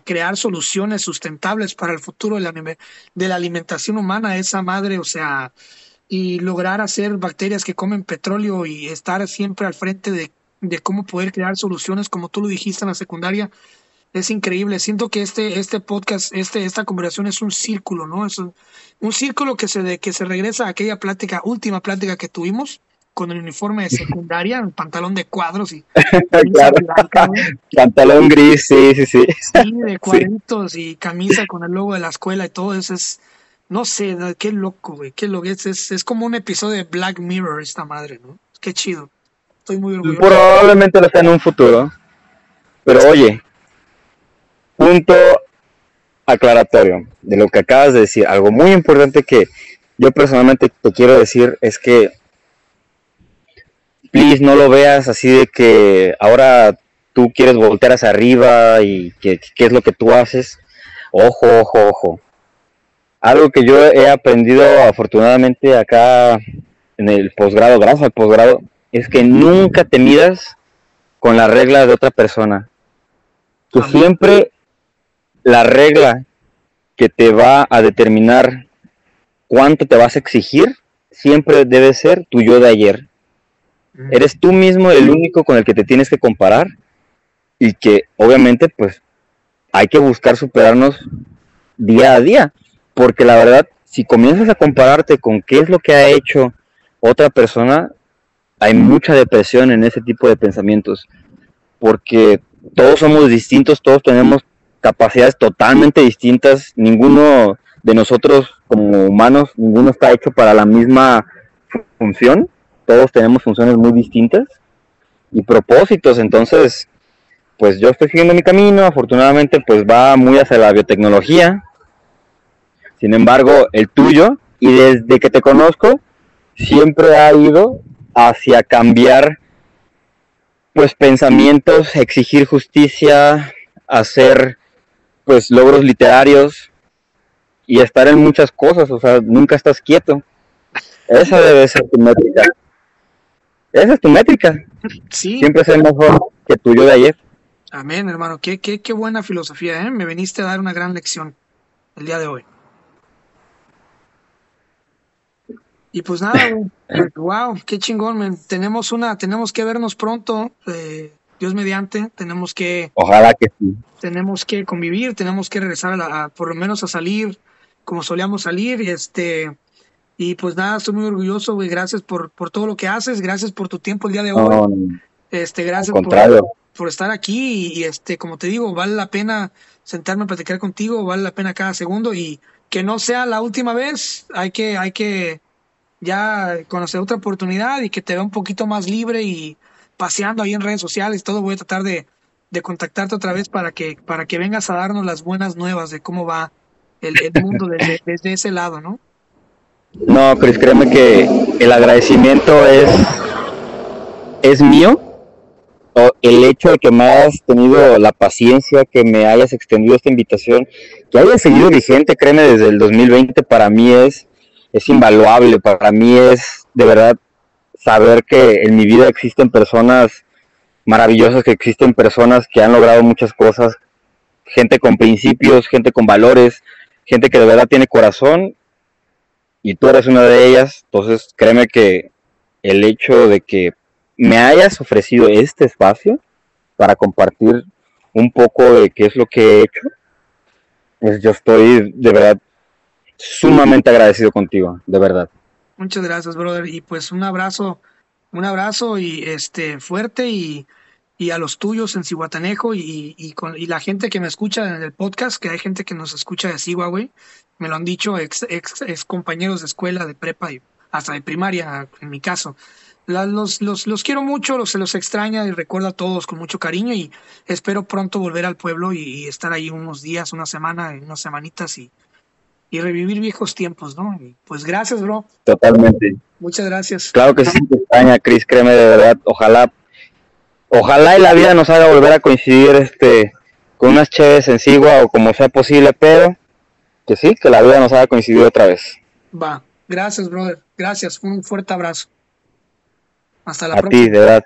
crear soluciones sustentables para el futuro de la, de la alimentación humana, esa madre, o sea, y lograr hacer bacterias que comen petróleo y estar siempre al frente de, de cómo poder crear soluciones, como tú lo dijiste en la secundaria, es increíble. Siento que este, este podcast, este, esta conversación es un círculo, ¿no? Es un, un círculo que se, de, que se regresa a aquella plática, última plática que tuvimos, con el uniforme de secundaria, el pantalón de cuadros y pantalón gris, sí, sí, sí. Sí, de cuadritos y camisa con el logo de la escuela y todo eso es, no sé, qué loco, güey, qué loco, es, es, es, como un episodio de Black Mirror esta madre, ¿no? Qué chido. Probablemente lo sea en un futuro. Pero oye, punto aclaratorio de lo que acabas de decir, algo muy importante que yo personalmente te quiero decir es que please no lo veas así de que ahora tú quieres voltear hacia arriba y qué es lo que tú haces. Ojo, ojo, ojo. Algo que yo he aprendido afortunadamente acá en el posgrado, gracias al posgrado, es que nunca te midas con la regla de otra persona. Que siempre la regla que te va a determinar cuánto te vas a exigir, siempre debe ser tu yo de ayer. Eres tú mismo el único con el que te tienes que comparar y que obviamente pues hay que buscar superarnos día a día, porque la verdad, si comienzas a compararte con qué es lo que ha hecho otra persona, hay mucha depresión en ese tipo de pensamientos, porque todos somos distintos, todos tenemos capacidades totalmente distintas, ninguno de nosotros como humanos, ninguno está hecho para la misma función todos tenemos funciones muy distintas y propósitos, entonces, pues yo estoy siguiendo mi camino, afortunadamente pues va muy hacia la biotecnología, sin embargo, el tuyo, y desde que te conozco, siempre ha ido hacia cambiar pues pensamientos, exigir justicia, hacer pues logros literarios y estar en muchas cosas, o sea, nunca estás quieto. Esa debe ser tu métrica. Esa es tu métrica. Sí. Siempre ser mejor que tuyo de ayer. Amén, hermano. Qué, qué, qué buena filosofía, ¿eh? Me veniste a dar una gran lección el día de hoy. Y pues nada, wow, qué chingón, Tenemos una, tenemos que vernos pronto. Eh, Dios mediante, tenemos que... Ojalá que sí. Tenemos que convivir, tenemos que regresar a, la, por lo menos a salir como solíamos salir. Este, y pues nada, estoy muy orgulloso, güey. Gracias por, por todo lo que haces, gracias por tu tiempo el día de hoy. este, gracias por, por, estar aquí y, este, como te digo, vale la pena sentarme a platicar contigo, vale la pena cada segundo y que no sea la última vez. Hay que, hay que ya conocer otra oportunidad y que te vea un poquito más libre y paseando ahí en redes sociales, todo voy a tratar de, de contactarte otra vez para que, para que vengas a darnos las buenas nuevas de cómo va el, mundo desde, ese lado, ¿no? No, Chris, créeme que el agradecimiento es, es mío. El hecho de que me hayas tenido la paciencia, que me hayas extendido esta invitación, que hayas seguido vigente, créeme, desde el 2020, para mí es, es invaluable. Para mí es de verdad saber que en mi vida existen personas maravillosas, que existen personas que han logrado muchas cosas, gente con principios, gente con valores, gente que de verdad tiene corazón y tú eres una de ellas. Entonces, créeme que el hecho de que me hayas ofrecido este espacio para compartir un poco de qué es lo que he hecho, pues yo estoy de verdad sumamente agradecido contigo, de verdad. Muchas gracias, brother. Y pues un abrazo, un abrazo y este fuerte y, y a los tuyos en Cihuatanejo y, y, con, y la gente que me escucha en el podcast, que hay gente que nos escucha de Sigua, güey. Me lo han dicho ex, ex, compañeros de escuela, de prepa y hasta de primaria, en mi caso. los, los, los, quiero mucho, los, se los extraña y recuerdo a todos con mucho cariño y espero pronto volver al pueblo y, estar ahí unos días, una semana, unas semanitas y, y revivir viejos tiempos, ¿no? pues gracias, bro. Totalmente. Muchas gracias. Claro que sí, te extraña, Chris, créeme de verdad. Ojalá, ojalá y la vida nos haga volver a coincidir este con unas chéves en Sigua o como sea posible, pero que sí, que la vida nos haga coincidir otra vez. Va, gracias, brother. Gracias, un fuerte abrazo. Hasta la a próxima. Ti, de verdad.